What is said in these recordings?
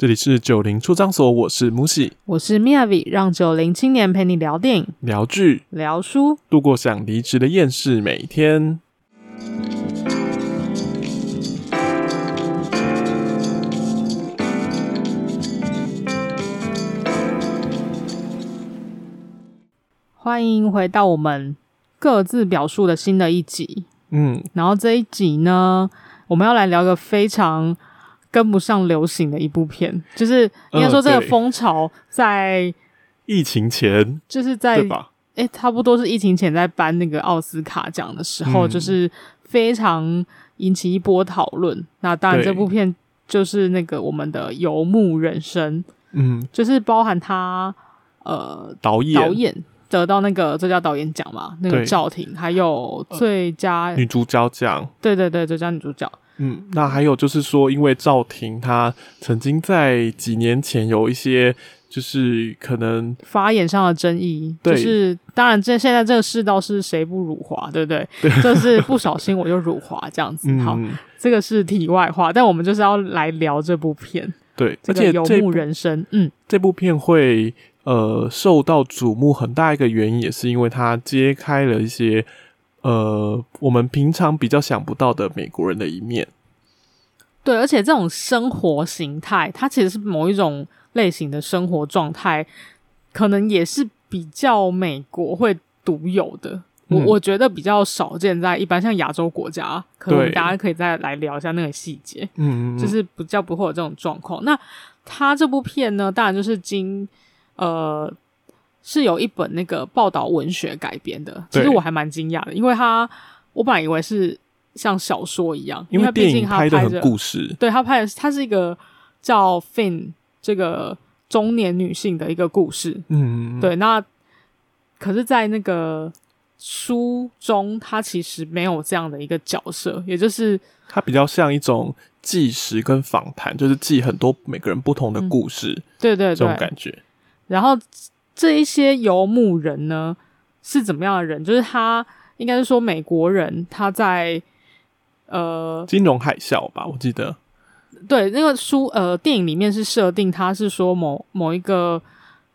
这里是九零出张所，我是木喜，我是 Miyavi，让九零青年陪你聊电影、聊剧、聊书，度过想离职的厌世每一天。欢迎回到我们各自表述的新的一集。嗯，然后这一集呢，我们要来聊个非常。跟不上流行的一部片，就是应该说这个风潮在疫情前，就是在对吧？诶，差不多是疫情前在颁那个奥斯卡奖的时候，就是非常引起一波讨论。那当然，这部片就是那个我们的《游牧人生》，嗯，就是包含他呃导演。导演得到那个最佳导演奖嘛，那个赵婷，还有最佳女主角奖，对对对，最佳女主角。嗯，那还有就是说，因为赵婷她曾经在几年前有一些就是可能发言上的争议，对就是当然这现在这个世道是谁不辱华，对不对？对，就是不小心我就辱华这样子。嗯、好，这个是题外话，但我们就是要来聊这部片。对，这个游牧人生，嗯，这部片会呃受到瞩目，很大一个原因也是因为它揭开了一些。呃，我们平常比较想不到的美国人的一面，对，而且这种生活形态，它其实是某一种类型的生活状态，可能也是比较美国会独有的。嗯、我我觉得比较少见在一般像亚洲国家，可能大家可以再来聊一下那个细节。嗯，就是比较不会有这种状况。那他这部片呢，当然就是经呃。是有一本那个报道文学改编的，其实我还蛮惊讶的，因为他我本来以为是像小说一样，因为毕竟他拍的故事，对他拍的，他是一个叫 Fin 这个中年女性的一个故事，嗯，对，那可是，在那个书中，他其实没有这样的一个角色，也就是他比较像一种纪实跟访谈，就是记很多每个人不同的故事，嗯、对，对对，这种感觉，然后。这一些游牧人呢，是怎么样的人？就是他应该是说美国人，他在呃金融海啸吧，我记得。对，那个书呃电影里面是设定他是说某某一个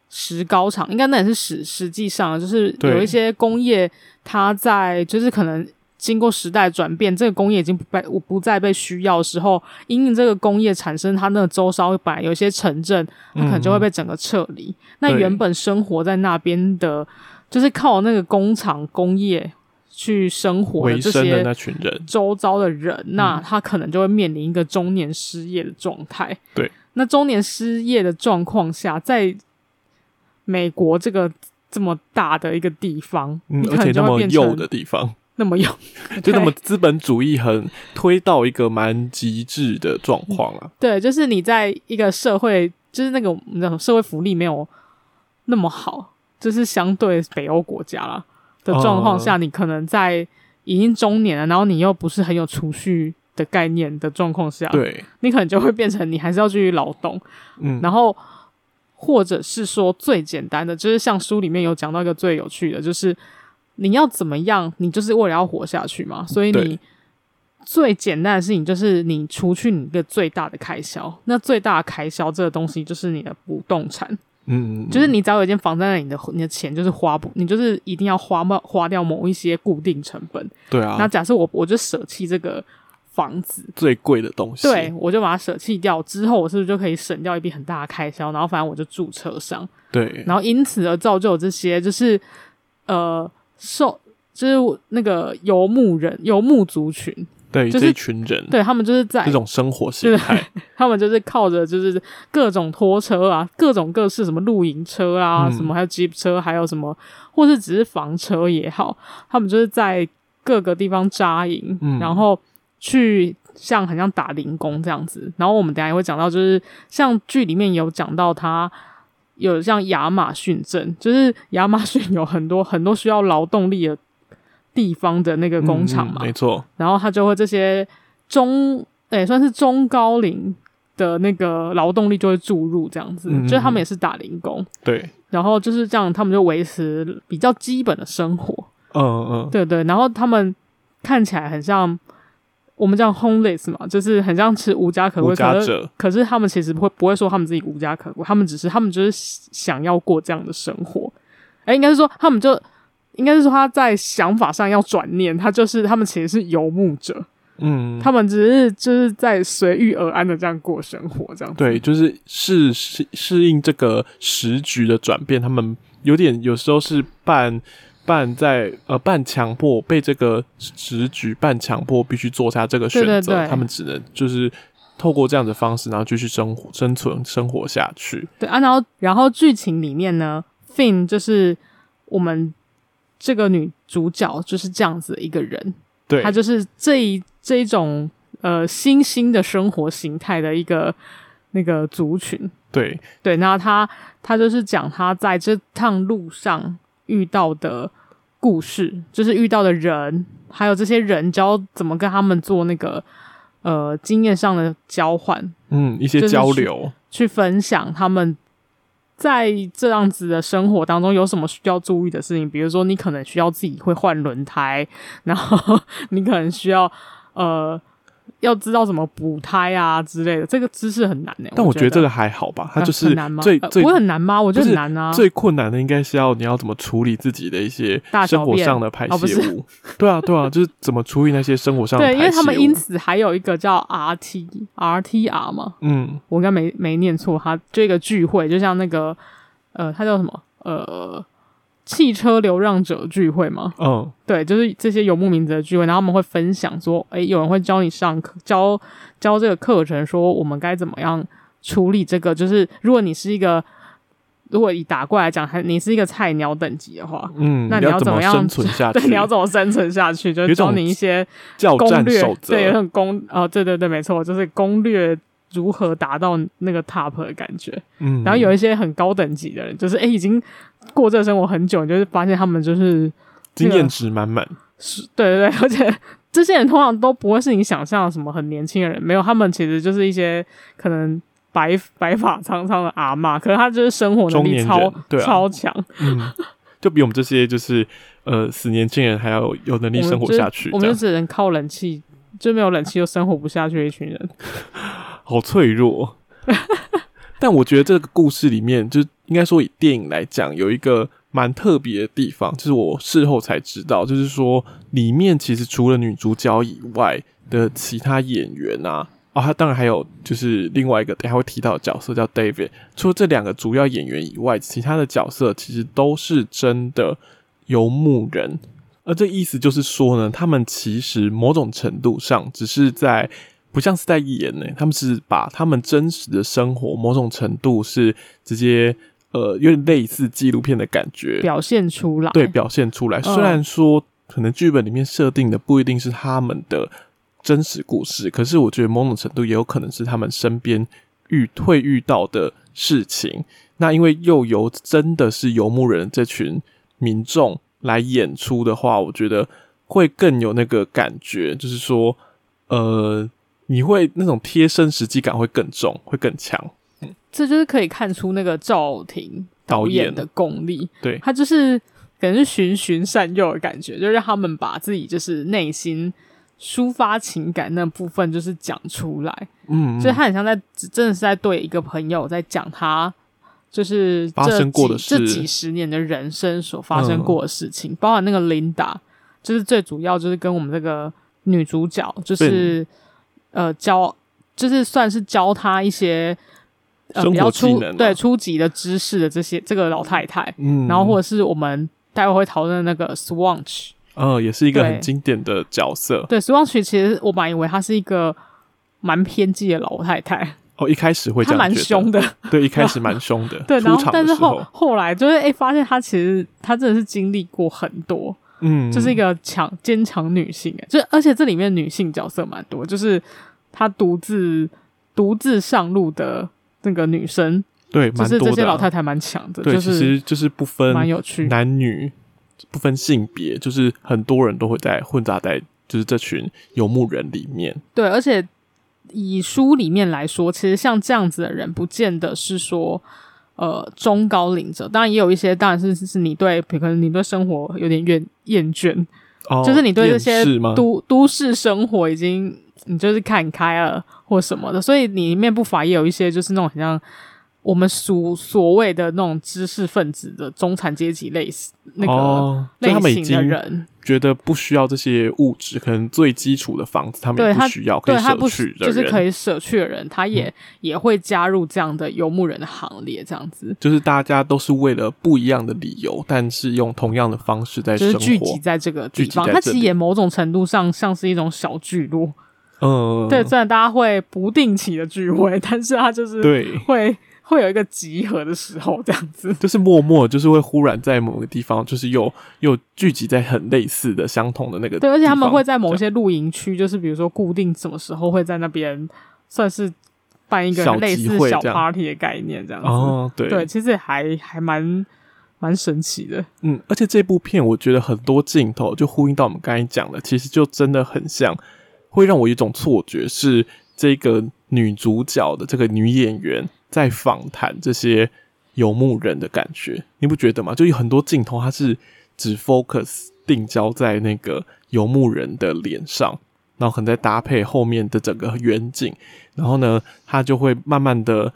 石膏厂，应该那也是实实际上就是有一些工业，他在就是可能。经过时代转变，这个工业已经不被不再被需要的时候，因为这个工业产生，它那个周遭本来有一些城镇，它可能就会被整个撤离。嗯、那原本生活在那边的，就是靠那个工厂工业去生活的这些那群人，周遭的人，那他可能就会面临一个中年失业的状态。对，那中年失业的状况下，在美国这个这么大的一个地方，嗯，而且那么幼的地方。那么有，就那么资本主义很推到一个蛮极致的状况了。对，就是你在一个社会，就是那个社会福利没有那么好，就是相对北欧国家啦。的状况下，你可能在已经中年了，然后你又不是很有储蓄的概念的状况下，对，你可能就会变成你还是要继续劳动，嗯，然后或者是说最简单的，就是像书里面有讲到一个最有趣的，就是。你要怎么样？你就是为了要活下去嘛。所以你最简单的事情就是你除去你的最大的开销。那最大的开销这个东西就是你的不动产。嗯，嗯，就是你只要有一间房在那里，你的你的钱就是花不，你就是一定要花花掉某一些固定成本。对啊。那假设我我就舍弃这个房子最贵的东西，对，我就把它舍弃掉之后，我是不是就可以省掉一笔很大的开销？然后反正我就住车上。对。然后因此而造就这些，就是呃。受就是那个游牧人、游牧族群，对，就是这群人，对他们就是在这种生活形态，他们就是靠着就是各种拖车啊，各种各式什么露营车啊，嗯、什么还有 Jeep 车，还有什么，或是只是房车也好，他们就是在各个地方扎营，嗯、然后去像很像打零工这样子。然后我们等一下也会讲到，就是像剧里面有讲到他。有像亚马逊镇，就是亚马逊有很多很多需要劳动力的地方的那个工厂嘛，嗯、没错。然后他就会这些中，哎、欸，算是中高龄的那个劳动力就会注入这样子，嗯、就是他们也是打零工，对。然后就是这样，他们就维持比较基本的生活，嗯嗯，对对。然后他们看起来很像，我们叫 homeless 嘛，就是很像吃无家可归，者。可是，可是他们其实不会不会说他们自己无家可归，他们只是他们就是想要过这样的生活。哎、欸，应该是说他们就应该是说他在想法上要转念，他就是他们其实是游牧者，嗯，他们只是就是在随遇而安的这样过生活，这样子。对，就是适适适应这个时局的转变，他们有点有时候是半。半在呃半强迫被这个时局半强迫必须做下这个选择，对对对，他们只能就是透过这样的方式，然后继续生活、生存、生活下去。对啊，然后然后剧情里面呢，Finn 就是我们这个女主角就是这样子的一个人，对，她就是这一这一种呃新兴的生活形态的一个那个族群，对对，然后她她就是讲她在这趟路上。遇到的故事，就是遇到的人，还有这些人教怎么跟他们做那个呃经验上的交换，嗯，一些交流，去，去分享他们在这样子的生活当中有什么需要注意的事情，比如说你可能需要自己会换轮胎，然后 你可能需要呃。要知道怎么补胎啊之类的，这个知识很难呢。但我觉得这个还好吧，它就是最、呃、最不会很难吗？我觉得很难啊。最困难的应该是要你要怎么处理自己的一些生活上的排泄物。对啊，对啊，就是怎么处理那些生活上的排泄物。对，因为他们因此还有一个叫 R T R T R 嘛。嗯，我应该没没念错，他这个聚会就像那个呃，它叫什么呃。汽车流浪者聚会吗？嗯、哦，对，就是这些游牧民族的聚会，然后他们会分享说，诶，有人会教你上课，教教这个课程，说我们该怎么样处理这个。就是如果你是一个，如果以打怪来讲，还你是一个菜鸟等级的话，嗯，那你要怎么样生存下去？对，你要怎么生存下去？就是教你一些攻略，对，有种攻，哦，对对对，没错，就是攻略。如何达到那个 top 的感觉？嗯，然后有一些很高等级的人，就是哎、欸，已经过这个生活很久，你就是发现他们就是经验值满满。是，对对对，而且这些人通常都不会是你想象的什么很年轻的人，没有，他们其实就是一些可能白白发苍苍的阿嬷，可是他就是生活能力超、超强，嗯，就比我们这些就是呃死年轻人还要有能力生活下去。我们就只能靠冷气，就没有冷气就生活不下去的一群人。好脆弱，但我觉得这个故事里面，就应该说以电影来讲，有一个蛮特别的地方，就是我事后才知道，就是说里面其实除了女主角以外的其他演员啊，哦，他当然还有就是另外一个等下会提到的角色叫 David，除了这两个主要演员以外，其他的角色其实都是真的游牧人，而这意思就是说呢，他们其实某种程度上只是在。不像是在演呢，他们是把他们真实的生活某种程度是直接呃，有点类似纪录片的感觉表现出来。对，表现出来。虽然说可能剧本里面设定的不一定是他们的真实故事，可是我觉得某种程度也有可能是他们身边遇会遇到的事情。那因为又由真的是游牧人这群民众来演出的话，我觉得会更有那个感觉，就是说呃。你会那种贴身实际感会更重，会更强。嗯，这就是可以看出那个赵婷导演的功力。对，他就是可能是循循善诱的感觉，就让他们把自己就是内心抒发情感那部分就是讲出来。嗯，所以他很像在真的是在对一个朋友在讲他就是发生过的事，这几十年的人生所发生过的事情，嗯、包含那个琳达，就是最主要就是跟我们这个女主角就是。呃，教就是算是教他一些呃比较初对初级的知识的这些这个老太太，嗯，然后或者是我们待会会讨论的那个 Swanch，呃，也是一个很经典的角色。对，Swanch 其实我本来以为她是一个蛮偏激的老太太。哦，一开始会这样，她蛮凶的。对，一开始蛮凶的。对，然后但是后后来就是哎、欸，发现她其实她真的是经历过很多。嗯，就是一个强坚强女性，就而且这里面女性角色蛮多，就是她独自独自上路的那个女生，对，就是这些老太太蛮强的，对，就是其实就是不分蛮有趣，男女不分性别，就是很多人都会在混杂在就是这群游牧人里面。对，而且以书里面来说，其实像这样子的人，不见得是说。呃，中高龄者，当然也有一些，当然是是你对，可能你对生活有点厌厌倦，哦，就是你对这些都都市生活已经你就是看开了或什么的，所以里面不乏也有一些就是那种很像。我们所所谓的那种知识分子的中产阶级类似那个类型的人，觉得不需要这些物质，可能最基础的房子他们也不需要，可以舍去的人，就是可以舍去的人，他也、嗯、也会加入这样的游牧人的行列，这样子，就是大家都是为了不一样的理由，但是用同样的方式在生活，就是聚集在这个地方，它其实也某种程度上像是一种小聚落，嗯，对，虽然大家会不定期的聚会，但是他就是对。会。会有一个集合的时候，这样子就是默默，就是会忽然在某个地方，就是又又聚集在很类似的、相同的那个。对，而且他们会在某些露营区，就是比如说固定什么时候会在那边，算是办一个类似小 party 的概念，这样子。哦，对对，其实还还蛮蛮神奇的。嗯，而且这部片我觉得很多镜头就呼应到我们刚才讲的，其实就真的很像，会让我有一种错觉，是这个女主角的这个女演员。在访谈这些游牧人的感觉，你不觉得吗？就有很多镜头，它是只 focus 定焦在那个游牧人的脸上，然后可能再搭配后面的整个远景，然后呢，他就会慢慢的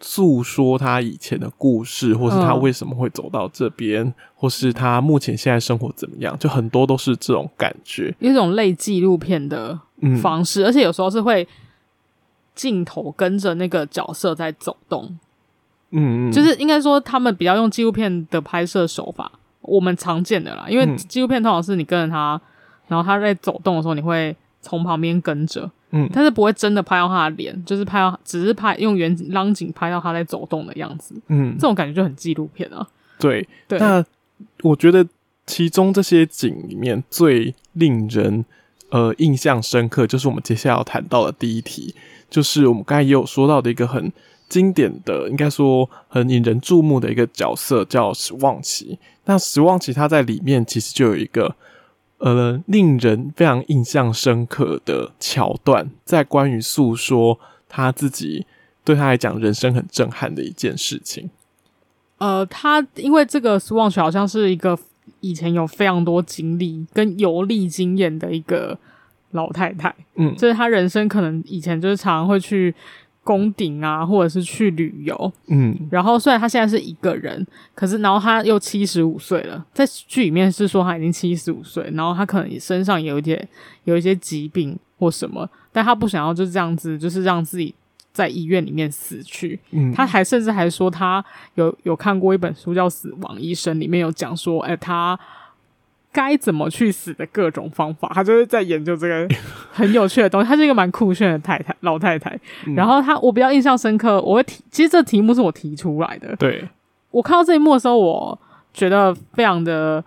诉说他以前的故事，或是他为什么会走到这边，嗯、或是他目前现在生活怎么样，就很多都是这种感觉，有一种类纪录片的方式，嗯、而且有时候是会。镜头跟着那个角色在走动，嗯，就是应该说他们比较用纪录片的拍摄手法，我们常见的啦。因为纪录片通常是你跟着他，然后他在走动的时候，你会从旁边跟着，嗯，但是不会真的拍到他的脸，就是拍到只是拍用远景、浪景拍到他在走动的样子，嗯，这种感觉就很纪录片啊。对，对。那我觉得其中这些景里面最令人呃印象深刻，就是我们接下来要谈到的第一题。就是我们刚才也有说到的一个很经典的，应该说很引人注目的一个角色，叫史旺奇。那史旺奇他在里面其实就有一个呃令人非常印象深刻的桥段，在关于诉说他自己对他来讲人生很震撼的一件事情。呃，他因为这个史旺奇好像是一个以前有非常多经历跟游历经验的一个。老太太，嗯，就是她人生可能以前就是常常会去宫顶啊，或者是去旅游，嗯，然后虽然她现在是一个人，可是然后她又七十五岁了，在剧里面是说她已经七十五岁，然后她可能身上有一点有一些疾病或什么，但她不想要就这样子，就是让自己在医院里面死去，嗯，他还甚至还说他有有看过一本书叫《死亡医生》，里面有讲说，哎，她。该怎么去死的各种方法，他就是在研究这个 很有趣的东西。他是一个蛮酷炫的太太，老太太。嗯、然后他，我比较印象深刻。我会提，其实这题目是我提出来的。对，我看到这一幕的时候，我觉得非常的，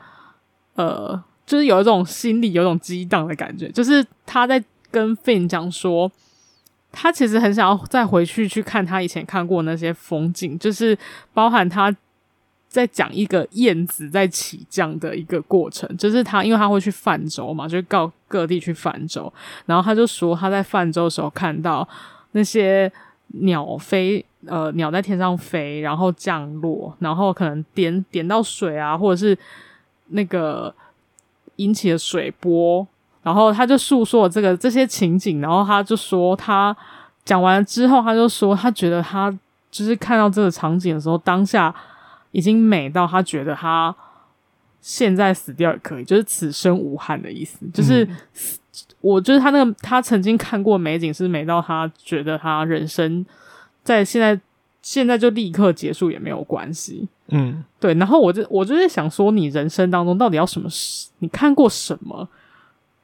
呃，就是有一种心里有一种激荡的感觉。就是他在跟 Finn 讲说，他其实很想要再回去去看他以前看过那些风景，就是包含他。在讲一个燕子在起降的一个过程，就是他，因为他会去泛舟嘛，就告各地去泛舟，然后他就说他在泛舟的时候看到那些鸟飞，呃，鸟在天上飞，然后降落，然后可能点点到水啊，或者是那个引起了水波，然后他就诉说这个这些情景，然后他就说他讲完了之后，他就说他觉得他就是看到这个场景的时候，当下。已经美到他觉得他现在死掉也可以，就是此生无憾的意思。就是、嗯、我就是他那个他曾经看过美景是美到他觉得他人生在现在现在就立刻结束也没有关系。嗯，对。然后我就我就在想说，你人生当中到底要什么事？你看过什么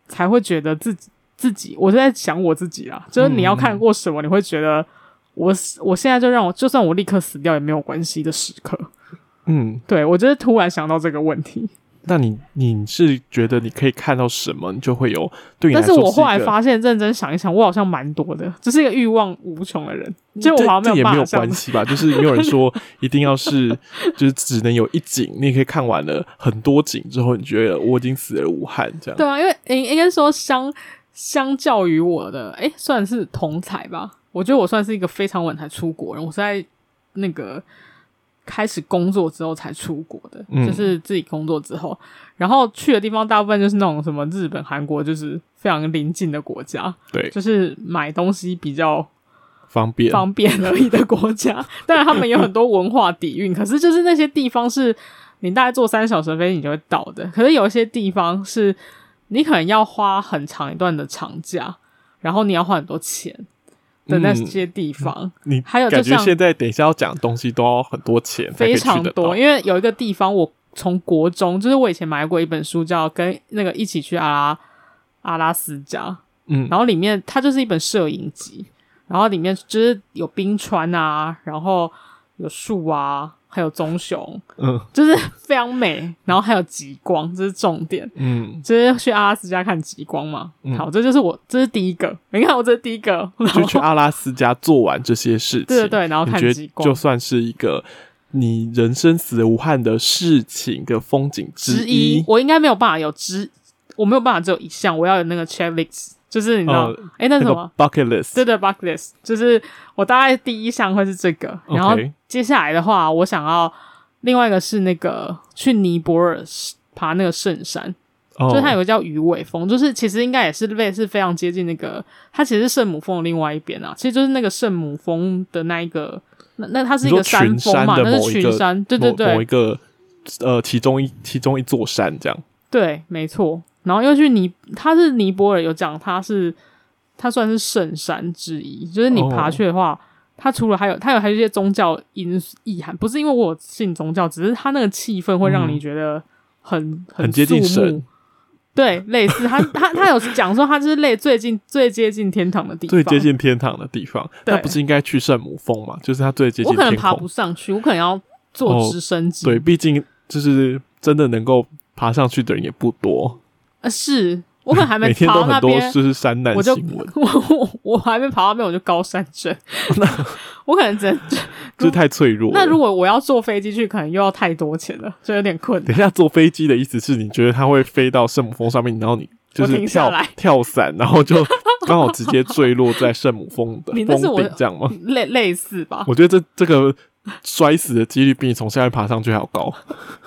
才会觉得自己自己？我就在想我自己啦，就是你要看过什么，你会觉得我我现在就让我就算我立刻死掉也没有关系的时刻。嗯，对，我就是突然想到这个问题。那你你是觉得你可以看到什么，你就会有对你是？但是我后来发现，认真想一想，我好像蛮多的，只是一个欲望无穷的人。就我好像没有也没有关系吧？就是没有人说一定要是，就是只能有一景，你也可以看完了很多景之后，你觉得我已经死而无憾这样。对啊，因为应应该说相相较于我的，诶，算是同才吧。我觉得我算是一个非常晚才出国人，我是在那个。开始工作之后才出国的，嗯、就是自己工作之后，然后去的地方大部分就是那种什么日本、韩国，就是非常邻近的国家，对，就是买东西比较方便方便而已的国家。当然，他们有很多文化底蕴，可是就是那些地方是你大概坐三小时的飞机你就会到的。可是有一些地方是你可能要花很长一段的长假，然后你要花很多钱。的那些地方，嗯、你还有感觉现在等一下要讲的东西都要很多钱，非常多。因为有一个地方，我从国中就是我以前买过一本书，叫《跟那个一起去阿拉阿拉斯加》，嗯，然后里面它就是一本摄影集，然后里面就是有冰川啊，然后有树啊。还有棕熊，嗯，就是非常美，然后还有极光，这是重点，嗯，就是去阿拉斯加看极光嘛。嗯、好，这就是我，这是第一个。你看，我这是第一个，就去阿拉斯加做完这些事情，对对对，然后看极光，就算是一个你人生死而无憾的事情的风景之一。之一我应该没有办法有之，我没有办法只有一项，我要有那个 checklist。就是你知道，哎、呃，那什么？bucket list？对对，bucket list，就是我大概第一项会是这个，然后接下来的话，我想要另外一个是那个去尼泊尔爬那个圣山，哦、就是它有个叫鱼尾峰，就是其实应该也是类似非常接近那个，它其实是圣母峰的另外一边啊，其实就是那个圣母峰的那一个，那那它是一个山峰嘛，那是群山，对对对，某一个呃其中一其中一座山这样，对，没错。然后又去尼，他是尼泊尔有讲，他是他算是圣山之一。就是你爬去的话，他、哦、除了还有他有还有一些宗教因意涵，不是因为我信宗教，只是他那个气氛会让你觉得很、嗯、很，很接近神。对，类似他他他有讲说，他就是类最近最接近天堂的地方，最接近天堂的地方。那不是应该去圣母峰吗？就是他最接近。我可能爬不上去，我可能要坐直升机、哦。对，毕竟就是真的能够爬上去的人也不多。呃，是我可能还没 爬到那边，就是山难新闻。我我我还没爬到那边，我就高山症。我可能真就 太脆弱。那如果我要坐飞机去，可能又要太多钱了，所以有点困难。等一下，坐飞机的意思是你觉得它会飞到圣母峰上面，然后你就是跳跳伞，然后就刚好直接坠落在圣母峰的峰顶，这样吗？类类似吧。我觉得这这个。摔死的几率比你从下面爬上去还要高，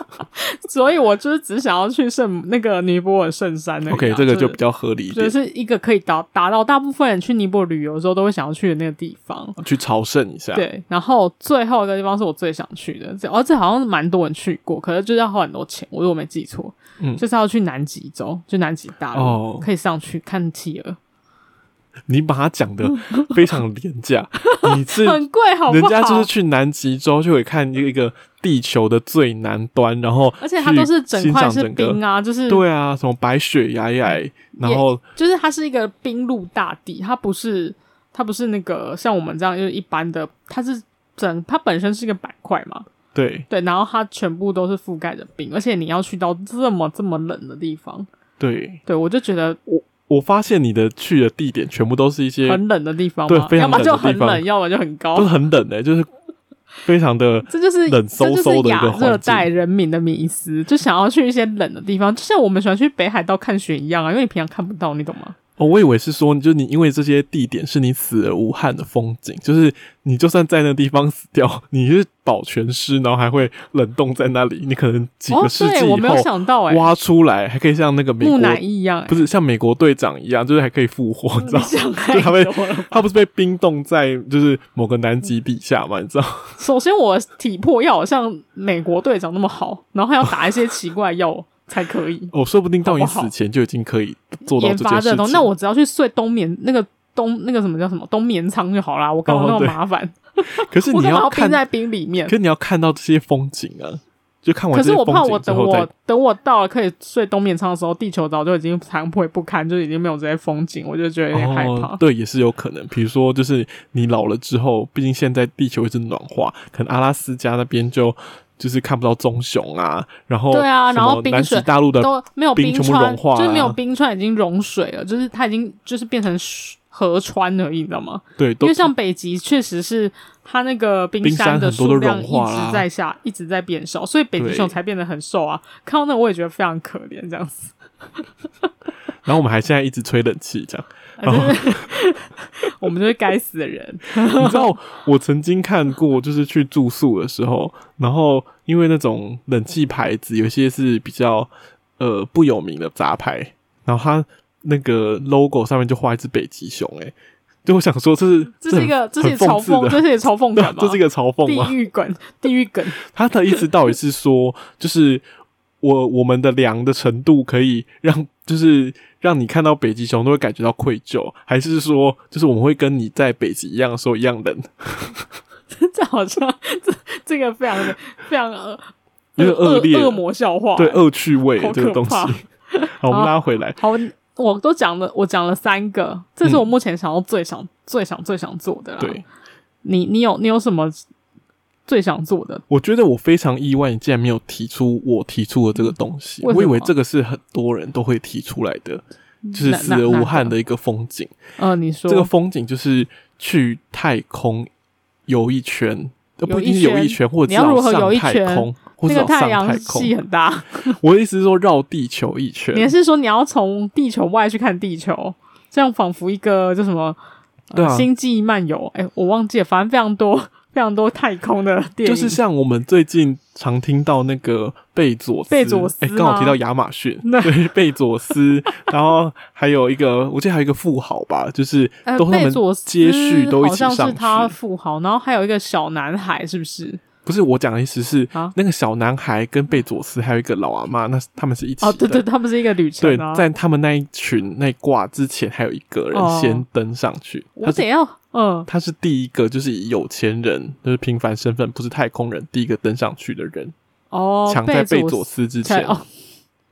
所以我就是只想要去圣那个尼泊尔圣山那个。OK，这个就比较合理一点，就是一个可以达达到大部分人去尼泊尔旅游的时候都会想要去的那个地方，去朝圣一下。对，然后最后一个地方是我最想去的，这而且好像蛮多人去过，可是就是要花很多钱，我如果没记错，嗯，就是要去南极洲，就南极大陆，哦，可以上去看企鹅。你把它讲的 非常廉价，你是 很贵，好不好？人家就是去南极洲就会看一个地球的最南端，然后而且它都是整块是冰啊，就是对啊，什么白雪皑皑，然后就是它是一个冰陆大地，它不是它不是那个像我们这样就是一般的，它是整它本身是一个板块嘛，对对，然后它全部都是覆盖着冰，而且你要去到这么这么冷的地方，对对，我就觉得我。我发现你的去的地点全部都是一些很冷的地方，对，非常冷的地方，要么就很冷，要么就很高，都是很冷的、欸，就是非常的，这就是冷飕飕的一个亚热带人民的迷思，就想要去一些冷的地方，就像我们喜欢去北海道看雪一样啊，因为你平常看不到，你懂吗？哦，我以为是说，就是你因为这些地点是你死而无憾的风景，就是你就算在那个地方死掉，你是保全尸，然后还会冷冻在那里，你可能几个世纪以后挖出来，还可以像那个木乃伊一样，不是像美国队长一样，就是还可以复活，你知道吗？就他被他不是被冰冻在就是某个南极底下嘛？你知道？首先，我体魄要像美国队长那么好，然后还要打一些奇怪药。才可以哦，说不定到你死前就已经可以做到这件事情。那我只要去睡冬眠那个冬那个什么叫什么冬眠舱就好啦。我干嘛那么麻烦？可是你要冰在冰里面，可是你要看到这些风景啊，就看完。可是我怕我等我等我到了可以睡冬眠舱的时候，地球早就已经残破不堪，就已经没有这些风景，我就觉得有点害怕。对，也是有可能。比如说，就是你老了之后，毕竟现在地球一直暖化，可能阿拉斯加那边就。就是看不到棕熊啊，然后对啊，然后南极大陆的都没有冰川融化，就是没有冰川已经融水了，就是它已经就是变成河川而已，你知道吗？对，因为像北极确实是它那个冰山的数量一直在下，一直在变少，所以北极熊才变得很瘦啊。看到那我也觉得非常可怜，这样子。然后我们还现在一直吹冷气，这样 然后我们就是该死的人。你知道我曾经看过，就是去住宿的时候，然后因为那种冷气牌子有些是比较呃不有名的杂牌，然后它那个 logo 上面就画一只北极熊，哎，就我想说这是这是一个这是嘲讽，这是一个嘲讽？这是一个嘲讽吗？地狱梗，地狱梗。他的意思到底是说，就是。我我们的凉的程度可以让，就是让你看到北极熊都会感觉到愧疚，还是说，就是我们会跟你在北极一样说一样冷？这好像这这个非常的非常恶恶劣恶魔笑话，对恶趣味这个东西。好，我们拉回来。好，我都讲了，我讲了三个，这是我目前想要最想、嗯、最想最想做的。对，你你有你有什么？最想做的，我觉得我非常意外，你竟然没有提出我提出的这个东西。我以为这个是很多人都会提出来的，就是死而无憾的一个风景。呃，你说这个风景就是去太空游一圈，不一定是游一圈，或者要上太空，或者上太阳。系很大。我的意思是说绕地球一圈。你是说你要从地球外去看地球，这样仿佛一个叫什么？对啊，星际漫游。哎，我忘记了，反正非常多。非常多太空的电影，就是像我们最近常听到那个贝佐斯，贝佐斯，哎，刚好提到亚马逊，对，贝佐斯，然后还有一个，我记得还有一个富豪吧，就是都他们接续都一起上去，好像是他富豪，然后还有一个小男孩，是不是？不是我讲的意思是，啊、那个小男孩跟贝佐斯还有一个老阿妈，那他们是一起的。哦，对对，他们是一个旅程、啊。对，在他们那一群那挂之前，还有一个人先登上去。哦、我怎样？嗯，他是第一个，就是以有钱人，就是平凡身份，不是太空人，第一个登上去的人。哦，抢在贝佐斯之前。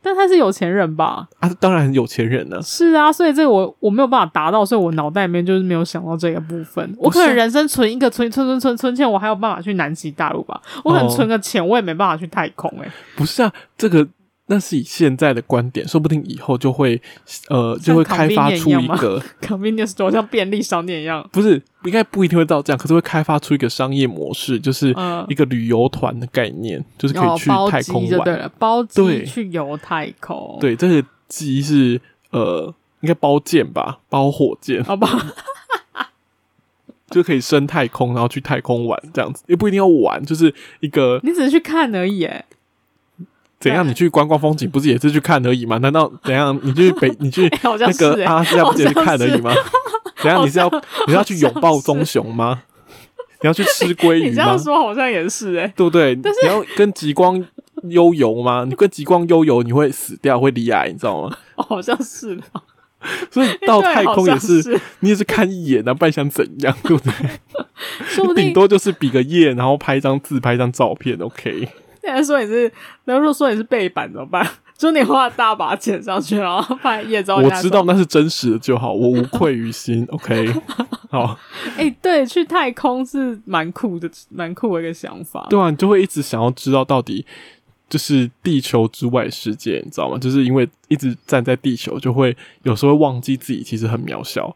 但他是有钱人吧？啊，当然有钱人了。是啊，所以这个我我没有办法达到，所以我脑袋里面就是没有想到这个部分。我可能人生存一个存存存存存钱，我还有办法去南极大陆吧？我可能存个钱，我也没办法去太空、欸。哎、哦，不是啊，这个。那是以现在的观点，说不定以后就会，呃，就会开发出一个 convenience store，像便利商店一样。不是，应该不一定会到这样，可是会开发出一个商业模式，就是一个旅游团的概念，嗯、就是可以去太空玩，对了，包机去游太空。对，这个机是呃，应该包舰吧，包火箭，好吧，就可以升太空，然后去太空玩这样子，也不一定要玩，就是一个，你只是去看而已，哎。怎样？你去观光风景不是也是去看而已吗？难道怎样？你去北，你去那个阿拉斯加不是也是看而已吗？怎样？你是要你是要去拥抱棕熊吗？你要去吃鲑鱼吗？你这样说好像也是哎，对不对？但是你要跟极光悠游吗？你跟极光悠游你会死掉，会离癌，你知道吗？好像是。所以到太空也是，你也是看一眼，然后不然想怎样，对不对？顶多就是比个耶，然后拍一张自拍一张照片，OK。现在说你是，然后说你是背板怎么办？就你花大把钱上去，然后拍夜照。我知道那是真实的就好，我无愧于心。OK，好。哎、欸，对，去太空是蛮酷的，蛮酷的一个想法。对啊，你就会一直想要知道到底就是地球之外世界，你知道吗？就是因为一直站在地球，就会有时候会忘记自己其实很渺小，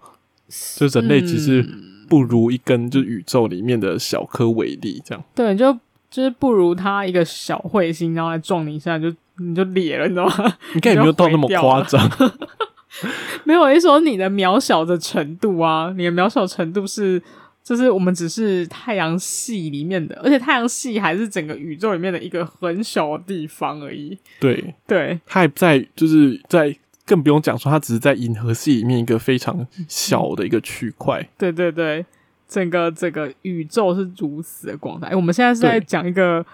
就人类其实不如一根就宇宙里面的小颗微粒这样。对，就。就是不如他一个小彗星，然后来撞你一下，就你就裂了，你知道吗？你看有没有到那么夸张？没有，我是说你的渺小的程度啊，你的渺小程度是，就是我们只是太阳系里面的，而且太阳系还是整个宇宙里面的一个很小的地方而已。对对，它还在，就是在更不用讲说，它只是在银河系里面一个非常小的一个区块。对对对。整个这个宇宙是如此的广大。哎，我们现在是在讲一个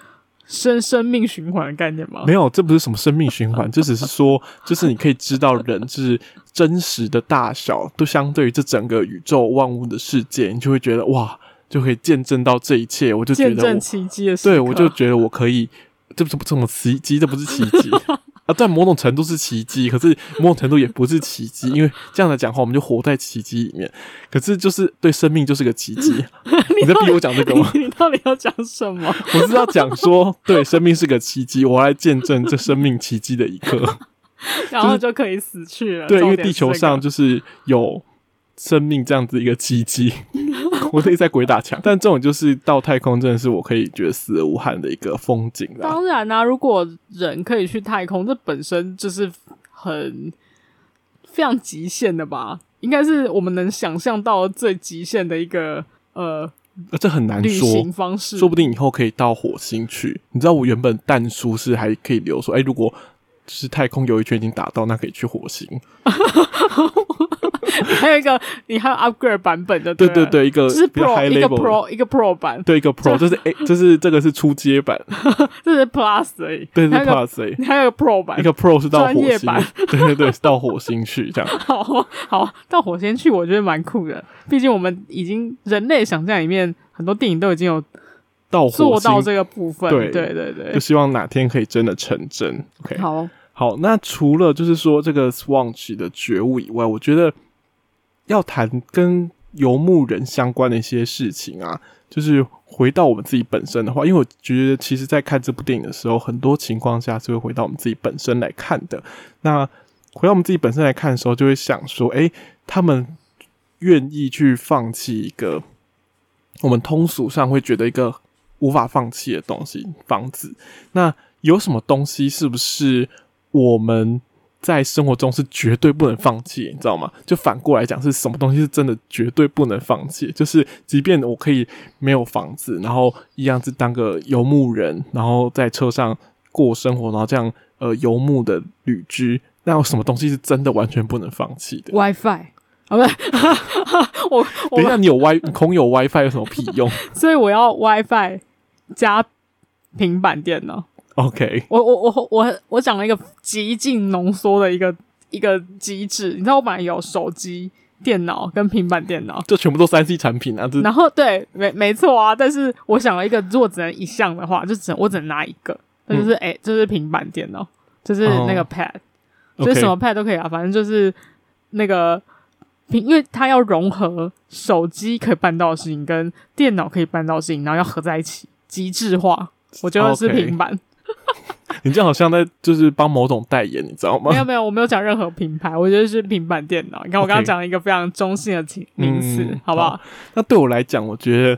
生生命循环的概念吗？没有，这不是什么生命循环，这只是说，就是你可以知道人是真实的大小，都相对于这整个宇宙万物的世界，你就会觉得哇，就可以见证到这一切。我就觉得见证奇迹的对，我就觉得我可以，这不是这么奇迹，这不是奇迹。啊，在某种程度是奇迹，可是某种程度也不是奇迹，因为这样的讲话，我们就活在奇迹里面。可是，就是对生命就是个奇迹。你在逼我讲这个吗？你到底要讲什么？我是要讲说，对，生命是个奇迹，我来见证这生命奇迹的一刻，然后就可以死去了。对，因为地球上就是有生命这样子一个奇迹。我可以在鬼打墙，但这种就是到太空，真的是我可以觉得死而无憾的一个风景。当然啦、啊，如果人可以去太空，这本身就是很非常极限的吧？应该是我们能想象到最极限的一个呃，这很难说。行方式，说不定以后可以到火星去。你知道我原本但书是还可以留说，哎、欸，如果是太空游一圈已经打到，那可以去火星。还有一个，你还有 upgrade 版本的，对对对，一个就是 pro 一个 pro 一个 pro 版，对一个 pro，就是哎，就是这个是初阶版，这是 plus 而已，对是 plus 而已，你还有个 pro 版，一个 pro 是到火星。版，对 对对，到火星去这样。好好到火星去，我觉得蛮酷的。毕竟我们已经人类想象里面很多电影都已经有到做到这个部分，对对对对，就希望哪天可以真的成真。OK，好。好，那除了就是说这个 Swanch 的觉悟以外，我觉得。要谈跟游牧人相关的一些事情啊，就是回到我们自己本身的话，因为我觉得其实，在看这部电影的时候，很多情况下是会回到我们自己本身来看的。那回到我们自己本身来看的时候，就会想说，诶，他们愿意去放弃一个我们通俗上会觉得一个无法放弃的东西——房子。那有什么东西是不是我们？在生活中是绝对不能放弃，你知道吗？就反过来讲，是什么东西是真的绝对不能放弃？就是即便我可以没有房子，然后一样是当个游牧人，然后在车上过生活，然后这样呃游牧的旅居，那有什么东西是真的完全不能放弃的？WiFi，好不？我等一下，你有 Wi 空有 WiFi 有什么屁用？所以我要 WiFi 加平板电脑。OK，我我我我我讲了一个极尽浓缩的一个一个机制，你知道我本来有手机、电脑跟平板电脑，这全部都三 C 产品啊。然后对，没没错啊。但是我想了一个，如果只能一项的话，就只能我只能拿一个，那就是哎、就是平板电脑，就是那个 Pad，、哦、就是什么 Pad 都可以啊。反正就是那个平，因为它要融合手机可以办到的事情跟电脑可以办到的事情，然后要合在一起，极致化。我觉得是平板。你这样好像在就是帮某种代言，你知道吗？没有没有，我没有讲任何品牌，我觉得是平板电脑。你看我刚刚讲了一个非常中性的词名词，嗯、好不好，好？那对我来讲，我觉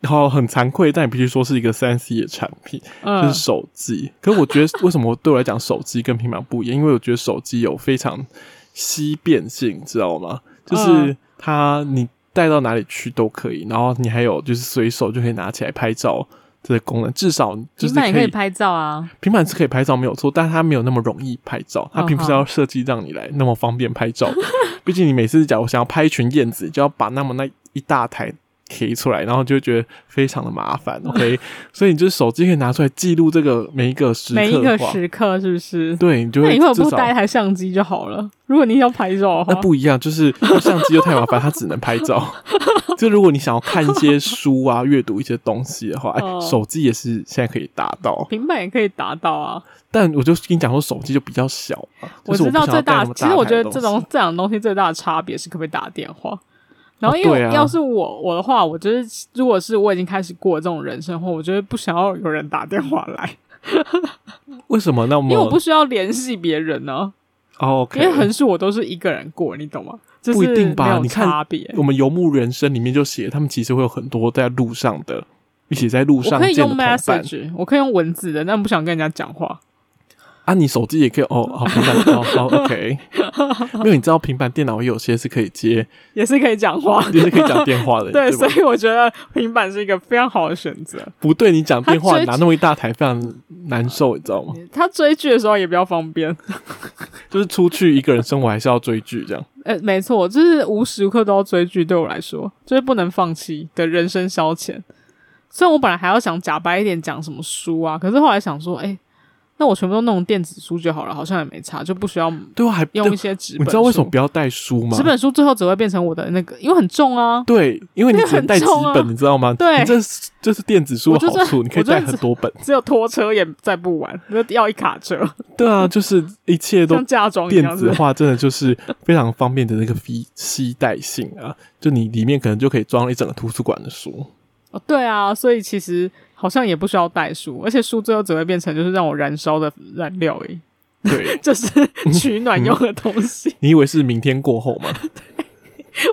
得好很惭愧，但也必须说是一个三 C 的产品，嗯、就是手机。可是我觉得为什么对我来讲手机跟平板不一样？因为我觉得手机有非常稀便性，你知道吗？就是它你带到哪里去都可以，然后你还有就是随手就可以拿起来拍照。这些功能至少就是平板也可以拍照啊，平板是可以拍照没有错，但是它没有那么容易拍照，它并不是要设计让你来那么方便拍照。毕竟你每次假如想要拍一群燕子，就要把那么那一大台。贴出来，然后就会觉得非常的麻烦。OK，所以你就是手机可以拿出来记录这个每一个时刻，每一个时刻是不是？对，你就会。那以后不带一台相机就好了。如果你要拍照的话，那不一样，就是 相机又太麻烦，它只能拍照。就如果你想要看一些书啊，阅读一些东西的话，哎，手机也是现在可以达到，平板也可以达到啊。但我就跟你讲说，手机就比较小嘛。我知道最大，其实我觉得这种这两个东西最大的差别是可不可以打电话。然后，因为要是我、我的话，我觉得如果是我已经开始过这种人生后，我觉得不想要有人打电话来。为什么？那么？因为我不需要联系别人呢、啊。哦因为横竖我都是一个人过，你懂吗？不一定吧？你看，我们游牧人生里面就写，他们其实会有很多在路上的，一起在路上见的。我可以用 message，我可以用文字的，但不想跟人家讲话。啊，你手机也可以哦，好 平板哦，好 OK。因为你知道平板电脑有些是可以接，也是可以讲话，也是可以讲电话的。对？所以我觉得平板是一个非常好的选择。不对，你讲电话拿那么一大台非常难受，你知道吗？他追剧的时候也比较方便，就是出去一个人生活还是要追剧这样。呃，没错，就是无时无刻都要追剧，对我来说就是不能放弃的人生消遣。虽然我本来还要想假白一点讲什么书啊，可是后来想说，哎、欸。那我全部都弄电子书就好了，好像也没差，就不需要对我还用一些纸本。你知道为什么不要带书吗？纸本书最后只会变成我的那个，因为很重啊。对，因为你只能带纸本，你知道吗？对，这是这是电子书的好处，你可以带很多本。只有拖车也载不完，要一卡车。对啊，就是一切都电子化，真的就是非常方便的那个携携带性啊！就你里面可能就可以装一整个图书馆的书。哦，对啊，所以其实好像也不需要带书，而且书最后只会变成就是让我燃烧的燃料而已。对，就是取暖用的东西。你以为是明天过后吗？对，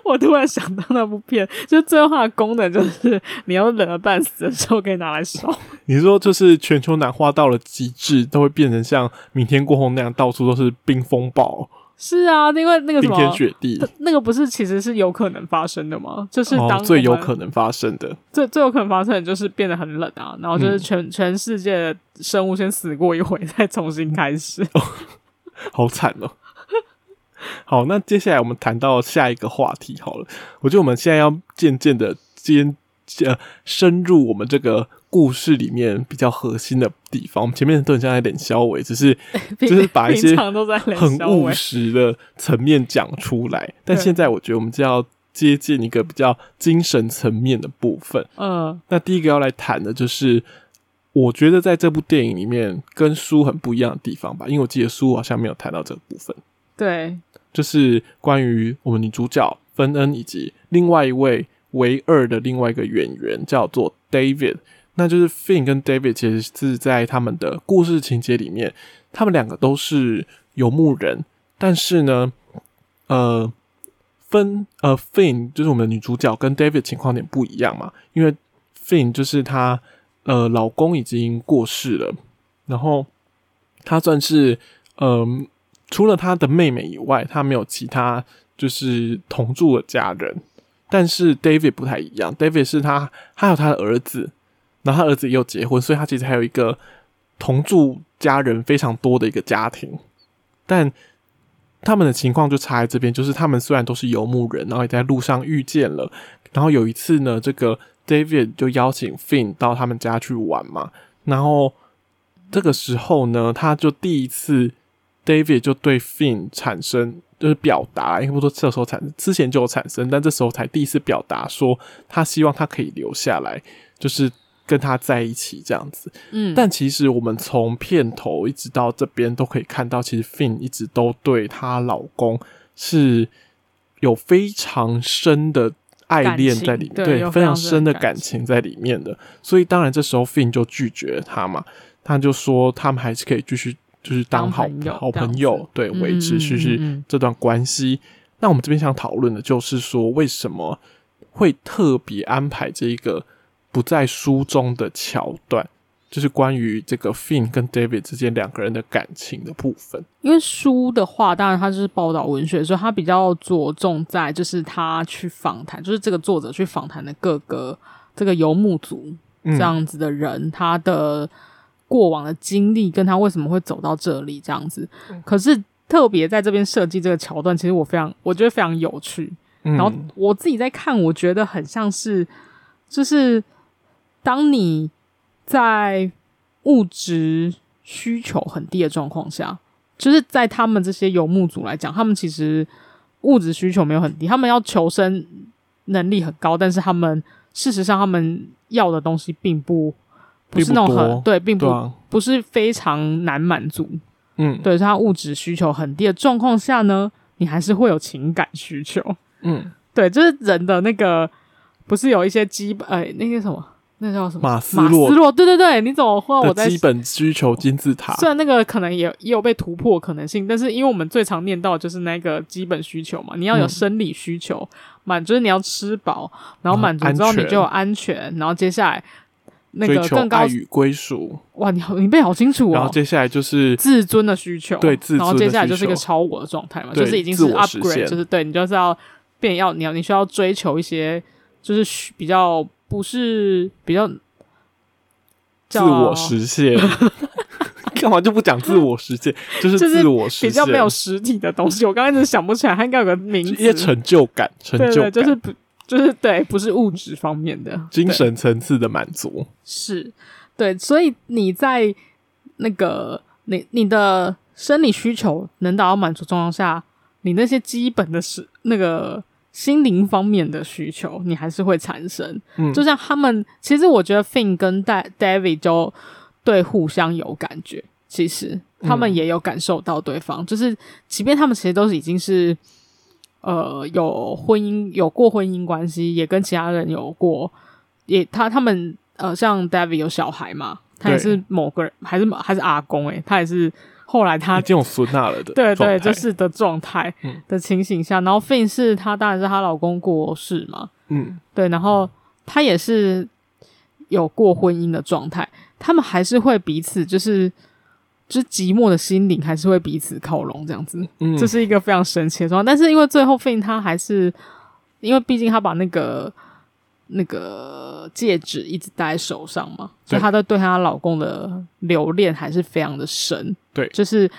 我突然想到那部片，就最后它的功能就是你要冷了半死的时候可以拿来烧。你说就是全球暖化到了极致，都会变成像明天过后那样，到处都是冰风暴。是啊，因为那个什么冰天雪地，那个不是其实是有可能发生的吗？就是当、哦、最有可能发生的，最最有可能发生的就是变得很冷啊，然后就是全、嗯、全世界的生物先死过一回，再重新开始，哦、好惨哦。好，那接下来我们谈到下一个话题好了，我觉得我们现在要渐渐的渐呃深入我们这个。故事里面比较核心的地方，我们前面都很像在脸消委，只是 就是把一些很务实的层面讲出来。但现在我觉得我们就要接近一个比较精神层面的部分。嗯，那第一个要来谈的就是，我觉得在这部电影里面跟书很不一样的地方吧，因为我记得书好像没有谈到这个部分。对，就是关于我们女主角芬恩以及另外一位唯二的另外一个演员叫做 David。那就是 Finn 跟 David 其实是在他们的故事情节里面，他们两个都是游牧人，但是呢，呃，分呃 Finn 就是我们的女主角跟 David 情况点不一样嘛，因为 Finn 就是她呃老公已经过世了，然后她算是呃除了她的妹妹以外，她没有其他就是同住的家人，但是 David 不太一样，David 是他还有他的儿子。然后他儿子也有结婚，所以他其实还有一个同住家人非常多的一个家庭，但他们的情况就差在这边，就是他们虽然都是游牧人，然后也在路上遇见了，然后有一次呢，这个 David 就邀请 Finn 到他们家去玩嘛，然后这个时候呢，他就第一次 David 就对 Finn 产生就是表达，应该不说这时候产生，之前就有产生，但这时候才第一次表达说他希望他可以留下来，就是。跟他在一起这样子，嗯，但其实我们从片头一直到这边都可以看到，其实 Finn 一直都对她老公是有非常深的爱恋在里面，对，对非常深的感情在里面的。所以当然这时候 Finn 就拒绝他嘛，他就说他们还是可以继续就是当好好朋友，对，维持继续这段关系。嗯嗯嗯嗯，那我们这边想讨论的就是说，为什么会特别安排这一个？不在书中的桥段，就是关于这个 Finn 跟 David 之间两个人的感情的部分。因为书的话，当然它就是报道文学，所以它比较着重在就是他去访谈，就是这个作者去访谈的各个这个游牧族这样子的人，嗯、他的过往的经历，跟他为什么会走到这里这样子。可是特别在这边设计这个桥段，其实我非常我觉得非常有趣。嗯、然后我自己在看，我觉得很像是就是。当你在物质需求很低的状况下，就是在他们这些游牧族来讲，他们其实物质需求没有很低，他们要求生能力很高，但是他们事实上他们要的东西并不不是那种很对，并不、啊、不是非常难满足。嗯，对，他物质需求很低的状况下呢，你还是会有情感需求。嗯，对，就是人的那个不是有一些基本呃那些什么。那叫什么？马斯洛，马斯洛，对对对，你怎么会我在基本需求金字塔？虽然那个可能也也有被突破可能性，但是因为我们最常念到就是那个基本需求嘛，你要有生理需求满足，嗯、就是你要吃饱，然后满足之后你就有安全，嗯、然后接下来那个更高爱与归属。哇，你好，你背好清楚哦。然后接下来就是自尊的需求，对，自尊。然后接下来就是一个超我的状态嘛，就是已经是 upgrade，就是对你就是要变要你要你需要追求一些就是比较不是比较。自我实现，干嘛就不讲自我实现？就是自我实现，比较没有实体的东西。我刚刚一直想不起来，它应该有个名字，一些成就感，成就感，就是不，就是对，不是物质方面的，精神层次的满足。是，对，所以你在那个你你的生理需求能达到满足状况下，你那些基本的是那个。心灵方面的需求，你还是会产生。嗯，就像他们，其实我觉得 Finn 跟 David 就对互相有感觉。其实他们也有感受到对方，嗯、就是即便他们其实都是已经是呃有婚姻、有过婚姻关系，也跟其他人有过，也他他们呃像 David 有小孩嘛，他也是某个人，还是还是阿公诶、欸，他也是。后来他已经有孙娜了的，对对，就是的状态的情形下，嗯、然后 Finn 是她当然是她老公过世嘛，嗯，对，然后她也是有过婚姻的状态，他们还是会彼此就是就是寂寞的心灵还是会彼此靠拢这样子。嗯，这是一个非常神奇的状态。但是因为最后 Finn 他还是，因为毕竟他把那个那个戒指一直戴在手上嘛，所以她的对她老公的留恋还是非常的深。对，就是。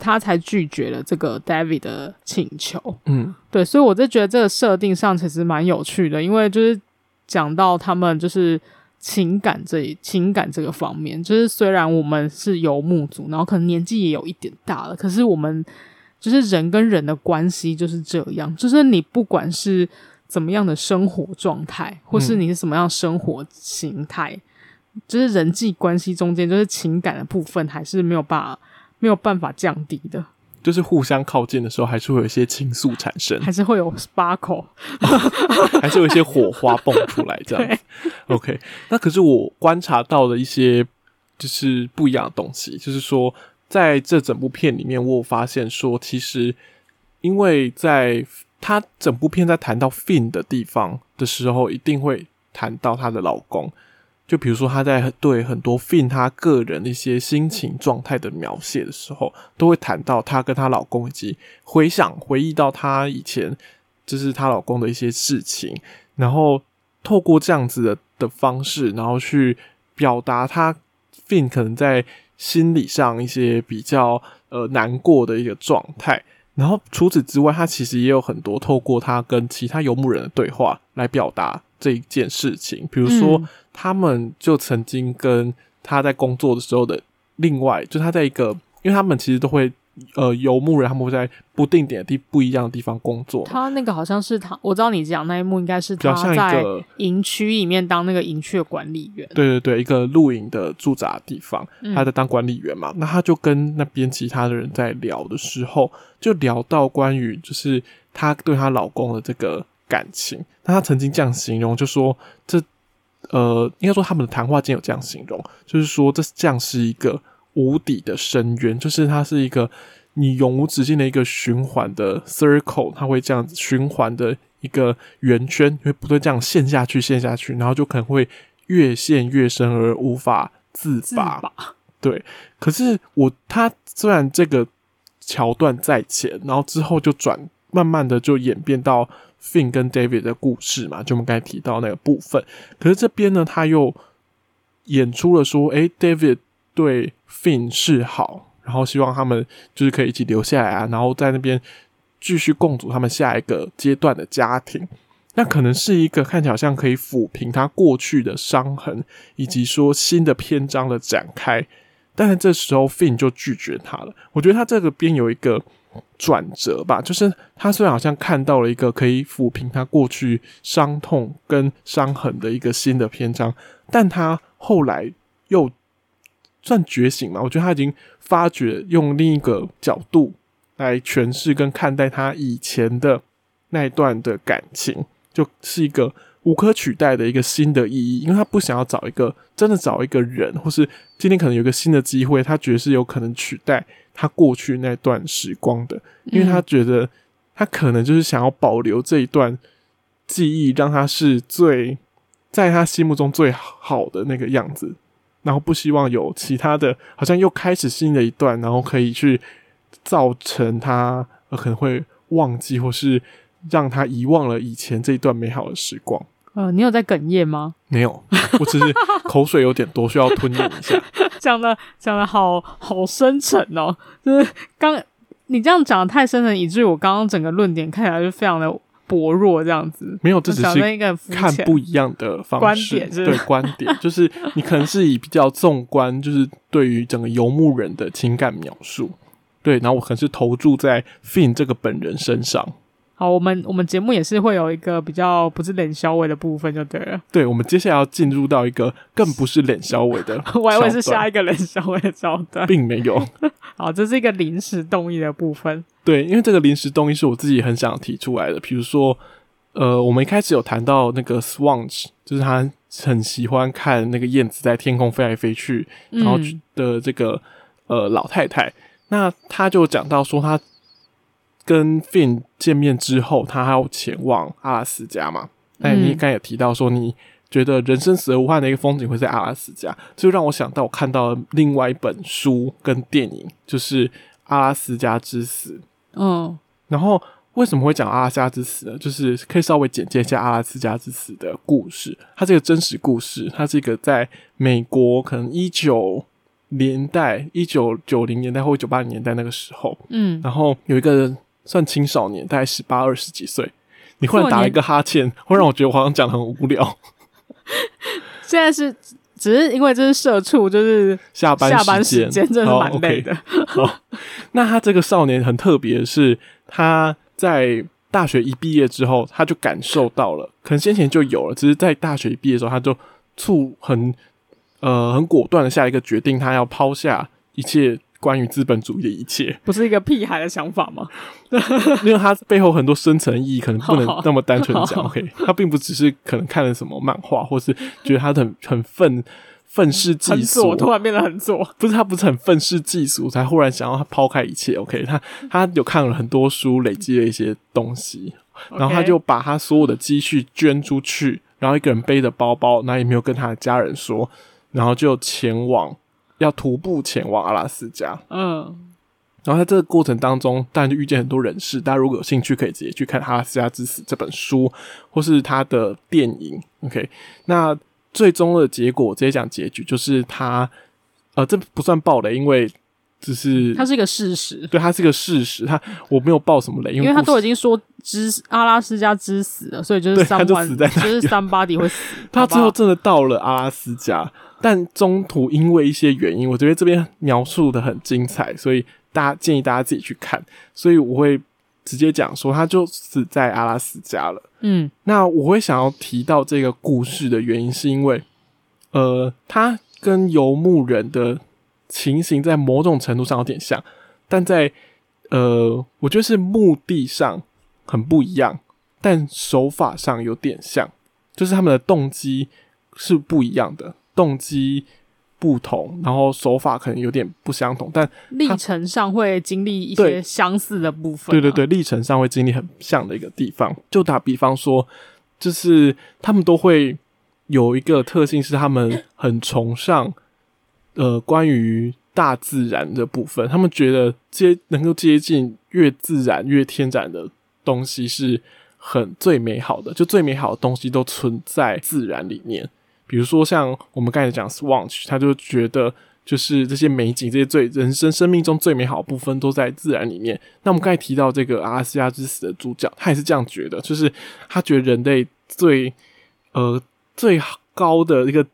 他才拒绝了这个 David 的请求。嗯，对，所以我就觉得这个设定上其实蛮有趣的，因为就是讲到他们就是情感这一情感这个方面，就是虽然我们是游牧族，然后可能年纪也有一点大了，可是我们就是人跟人的关系就是这样，就是你不管是怎么样的生活状态，或是你是什么样生活形态，嗯、就是人际关系中间就是情感的部分还是没有办法。没有办法降低的，就是互相靠近的时候，还是会有一些情愫产生，还是会有 sparkle，还是有一些火花蹦出来这样 子。OK，那可是我观察到的一些就是不一样的东西，就是说在这整部片里面，我有发现说，其实因为在他整部片在谈到 Finn 的地方的时候，一定会谈到她的老公。就比如说，她在对很多 Finn 她个人的一些心情状态的描写的时候，都会谈到她跟她老公，以及回想回忆到她以前就是她老公的一些事情，然后透过这样子的的方式，然后去表达她 Fin 可能在心理上一些比较呃难过的一个状态。然后除此之外，他其实也有很多透过他跟其他游牧人的对话来表达这一件事情，比如说。嗯他们就曾经跟他在工作的时候的另外，就他在一个，因为他们其实都会呃游牧人，他们会在不定点的地不一样的地方工作。他那个好像是他，我知道你讲那一幕应该是他在营区里面当那个营区的管理员。对对对，一个露营的驻扎地方，他在当管理员嘛。嗯、那他就跟那边其他的人在聊的时候，就聊到关于就是他对她老公的这个感情。那他曾经这样形容，就说这。呃，应该说他们的谈话间有这样形容，就是说这这样是一个无底的深渊，就是它是一个你永无止境的一个循环的 circle，它会这样循环的一个圆圈，会不断这样陷下去，陷下去，然后就可能会越陷越深而无法自拔。自拔。对，可是我他虽然这个桥段在前，然后之后就转，慢慢的就演变到。Finn 跟 David 的故事嘛，就我们刚才提到那个部分。可是这边呢，他又演出了说，诶、欸、David 对 Finn 示好，然后希望他们就是可以一起留下来啊，然后在那边继续共组他们下一个阶段的家庭。那可能是一个看起来好像可以抚平他过去的伤痕，以及说新的篇章的展开。但是这时候 Fin 就拒绝他了。我觉得他这个边有一个。转折吧，就是他虽然好像看到了一个可以抚平他过去伤痛跟伤痕的一个新的篇章，但他后来又算觉醒嘛？我觉得他已经发觉用另一个角度来诠释跟看待他以前的那一段的感情，就是一个无可取代的一个新的意义，因为他不想要找一个真的找一个人，或是今天可能有一个新的机会，他觉得是有可能取代。他过去那段时光的，因为他觉得他可能就是想要保留这一段记忆，让他是最在他心目中最好的那个样子，然后不希望有其他的，好像又开始新的一段，然后可以去造成他可能会忘记，或是让他遗忘了以前这一段美好的时光。呃，你有在哽咽吗？没有，我只是口水有点多，需要吞咽一下。讲的讲的好好深沉哦，就是刚你这样讲的太深沉，以至于我刚刚整个论点看起来就非常的薄弱，这样子。没有，这只是看不一样的方式？对，观点 就是你可能是以比较纵观，就是对于整个游牧人的情感描述，对，然后我可能是投注在 Finn 这个本人身上。好，我们我们节目也是会有一个比较不是冷消尾的部分，就对了。对，我们接下来要进入到一个更不是冷消尾的，我还以为是下一个冷消尾的桥段，并没有。好，这是一个临时动议的部分。对，因为这个临时动议是我自己很想提出来的。比如说，呃，我们一开始有谈到那个 Swanch，就是他很喜欢看那个燕子在天空飞来飞去，然后的这个、嗯、呃老太太，那他就讲到说他。跟 Finn 见面之后，他还要前往阿拉斯加嘛？那你刚才也提到说，你觉得人生死而无憾的一个风景会在阿拉斯加，就让我想到我看到另外一本书跟电影，就是《阿拉斯加之死》。嗯，然后为什么会讲阿拉斯加之死呢？就是可以稍微简介一下阿拉斯加之死的故事。它这个真实故事，它是一个在美国可能一九年代、一九九零年代或一九八零年代那个时候，嗯，然后有一个人算青少年，大概十八二十几岁。你忽然打了一个哈欠，会让我觉得我好像讲得很无聊。现在是只是因为这是社畜，就是下班下班时间，真的蛮累的。好，okay. 好，那他这个少年很特别的是，他在大学一毕业之后，他就感受到了，可能先前就有了，只是在大学一毕业的时候，他就促很呃很果断的下一个决定，他要抛下一切。关于资本主义的一切，不是一个屁孩的想法吗？因为他背后很多深层意义，可能不能那么单纯讲。OK，他并不只是可能看了什么漫画，或是觉得他很很愤愤世嫉俗，突然变得很左。不是他不是很愤世嫉俗，才忽然想要他抛开一切。OK，他他有看了很多书，累积了一些东西，然后他就把他所有的积蓄捐出去，然后一个人背着包包，然后也没有跟他的家人说，然后就前往。要徒步前往阿拉斯加，嗯，然后在这个过程当中，当然就遇见很多人士。大家如果有兴趣，可以直接去看《阿拉斯加之死》这本书，或是他的电影。OK，那最终的结果直接讲结局，就是他，呃，这不算爆雷，因为只是它是一个事实，对，它是一个事实。他我没有爆什么雷，因为，他都已经说之阿拉斯加之死了，所以就是三，死在，就是 somebody 会死。他最后真的到了阿拉斯加。但中途因为一些原因，我觉得这边描述的很精彩，所以大家建议大家自己去看。所以我会直接讲说，他就死在阿拉斯加了。嗯，那我会想要提到这个故事的原因，是因为，呃，他跟游牧人的情形在某种程度上有点像，但在呃，我觉得是目的上很不一样，但手法上有点像，就是他们的动机是不一样的。动机不同，然后手法可能有点不相同，但历程上会经历一些相似的部分啊。对对对，历程上会经历很像的一个地方。就打比方说，就是他们都会有一个特性，是他们很崇尚呃关于大自然的部分。他们觉得接能够接近越自然越天然的东西是很最美好的，就最美好的东西都存在自然里面。比如说，像我们刚才讲 Swanch，他就觉得就是这些美景，这些最人生生命中最美好的部分都在自然里面。那我们刚才提到这个阿拉斯加之死的主角，他也是这样觉得，就是他觉得人类最呃最高的一个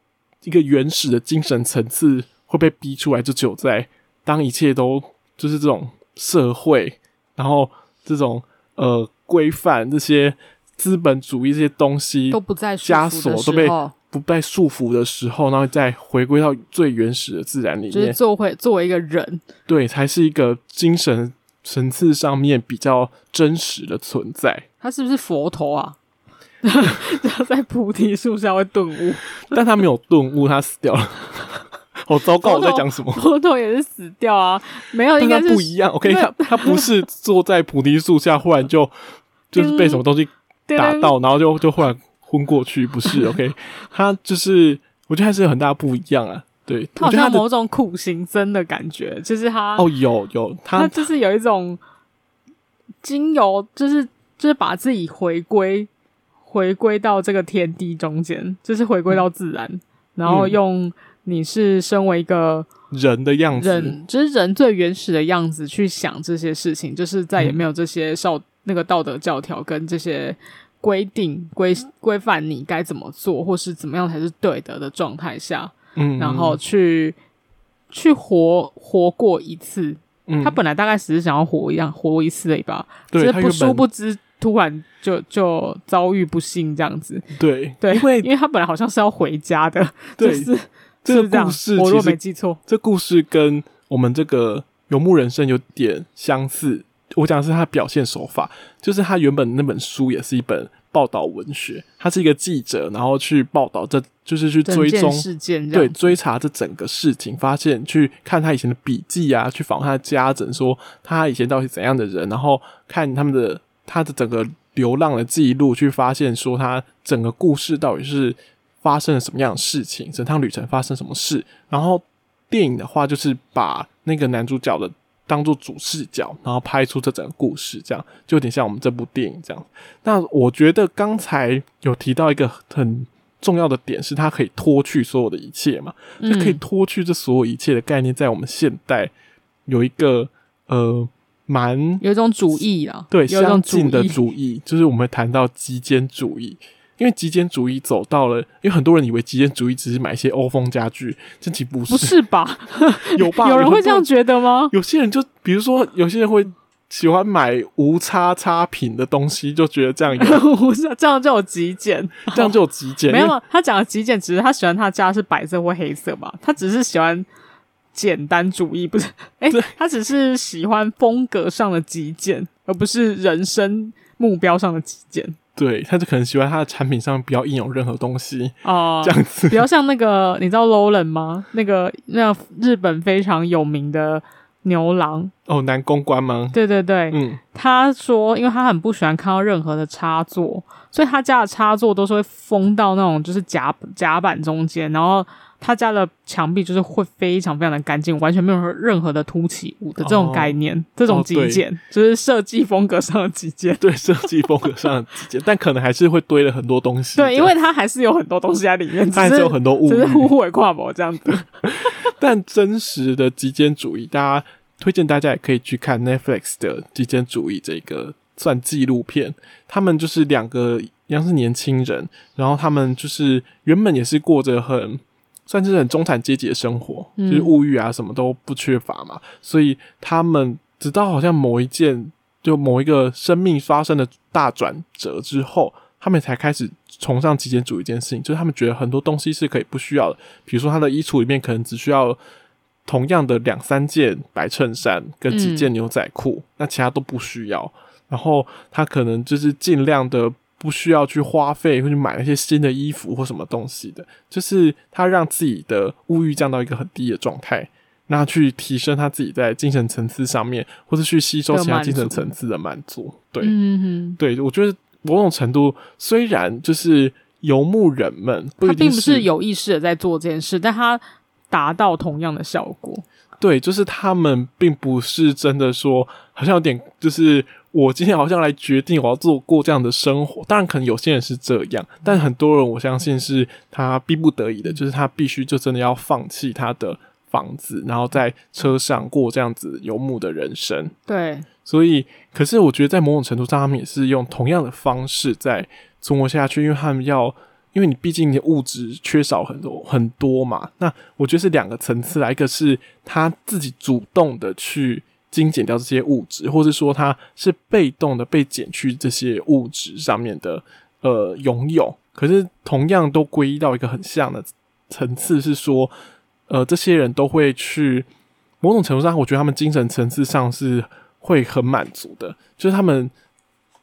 一个原始的精神层次会被逼出来，就只有在当一切都就是这种社会，然后这种呃规范这些资本主义这些东西都不再枷锁都被。不被束缚的时候，然后再回归到最原始的自然里面，就是作为作为一个人，对，才是一个精神层次上面比较真实的存在。他是不是佛陀啊？他在菩提树下会顿悟，但他没有顿悟，他死掉了。好糟糕！我在讲什么？佛陀也是死掉啊，没有，应该不一样。OK，他他不是坐在菩提树下，忽然就就是被什么东西 打到，然后就就忽然。昏过去不是 OK，他就是我觉得还是有很大不一样啊。对，他好像某种苦行僧的感觉，就是他哦，有有他，他就是有一种经由，就是就是把自己回归回归到这个天地中间，就是回归到自然，嗯、然后用你是身为一个人的样子，人就是人最原始的样子去想这些事情，就是再也没有这些少、嗯、那个道德教条跟这些。规定规规范你该怎么做，或是怎么样才是对的的状态下，嗯，然后去去活活过一次。嗯，他本来大概只是想要活一样活一次而已吧，是不殊不知突然就就遭遇不幸这样子。对对，因为因为他本来好像是要回家的，对，就是这个故事，我若没记错，这故事跟我们这个游牧人生有点相似。我讲的是他表现手法，就是他原本那本书也是一本报道文学，他是一个记者，然后去报道这，就是去追踪事件，对，追查这整个事情，发现去看他以前的笔记啊，去访问他的家人，说他以前到底是怎样的人，然后看他们的他的整个流浪的记录，去发现说他整个故事到底是发生了什么样的事情，整趟旅程发生什么事。然后电影的话，就是把那个男主角的当做主视角，然后拍出这整个故事，这样就有点像我们这部电影这样。那我觉得刚才有提到一个很重要的点，是它可以脱去所有的一切嘛，就可以脱去这所有一切的概念，在我们现代有一个呃。蛮有一种主义啊，对，有一种相近的主义，就是我们谈到极简主义，因为极简主义走到了，因为很多人以为极简主义只是买一些欧风家具，这其实不是，不是吧？有吧？有人会这样觉得吗？有些人就比如说，有些人会喜欢买无差差品的东西，就觉得这样有，这样就有极简，这样就有极简。没有，他讲的极简只是他喜欢他家是白色或黑色吧，他只是喜欢。简单主义不是，哎、欸，他只是喜欢风格上的极简，而不是人生目标上的极简。对，他就可能喜欢他的产品上不要印有任何东西哦，这样子。比较像那个，你知道 Roland 吗？那个那个日本非常有名的牛郎哦，男公关吗？对对对，嗯，他说，因为他很不喜欢看到任何的插座，所以他家的插座都是会封到那种就是夹夹板中间，然后。他家的墙壁就是会非常非常的干净，完全没有任何的凸起物的这种概念，哦、这种极简、哦、就是设计风格上的极简。对，设计风格上的极简，但可能还是会堆了很多东西。对，因为它还是有很多东西在里面，还是有很多物，只是互为跨模这样子。但真实的极简主义，大家推荐大家也可以去看 Netflix 的《极简主义》这个算纪录片。他们就是两个一样是年轻人，然后他们就是原本也是过着很。算是很中产阶级的生活，就是物欲啊什么都不缺乏嘛，嗯、所以他们直到好像某一件，就某一个生命发生的大转折之后，他们才开始崇尚极简主义这件事情，就是他们觉得很多东西是可以不需要的，比如说他的衣橱里面可能只需要同样的两三件白衬衫跟几件牛仔裤，嗯、那其他都不需要，然后他可能就是尽量的。不需要去花费或去买那些新的衣服或什么东西的，就是他让自己的物欲降到一个很低的状态，那去提升他自己在精神层次上面，或是去吸收其他精神层次的满足。对，嗯哼，对，我觉得某种程度虽然就是游牧人们不一定，他并不是有意识的在做这件事，但他达到同样的效果。对，就是他们并不是真的说，好像有点就是。我今天好像来决定我要做过这样的生活，当然可能有些人是这样，但很多人我相信是他逼不得已的，就是他必须就真的要放弃他的房子，然后在车上过这样子游牧的人生。对，所以可是我觉得在某种程度上，他们也是用同样的方式在存活下去，因为他们要，因为你毕竟你物质缺少很多很多嘛。那我觉得是两个层次来，一个是他自己主动的去。精简掉这些物质，或是说他是被动的被减去这些物质上面的呃拥有，可是同样都归到一个很像的层次，是说呃这些人都会去某种程度上，我觉得他们精神层次上是会很满足的，就是他们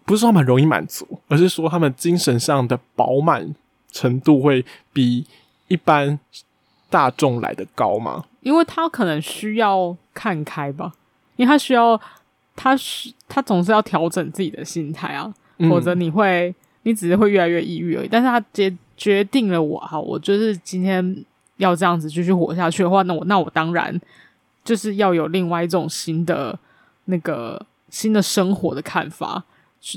不是说他们很容易满足，而是说他们精神上的饱满程度会比一般大众来的高吗，因为他可能需要看开吧。因为他需要，他是他总是要调整自己的心态啊，嗯、否则你会，你只是会越来越抑郁而已。但是他决决定了我，好，我就是今天要这样子继续活下去的话，那我那我当然就是要有另外一种新的那个新的生活的看法，去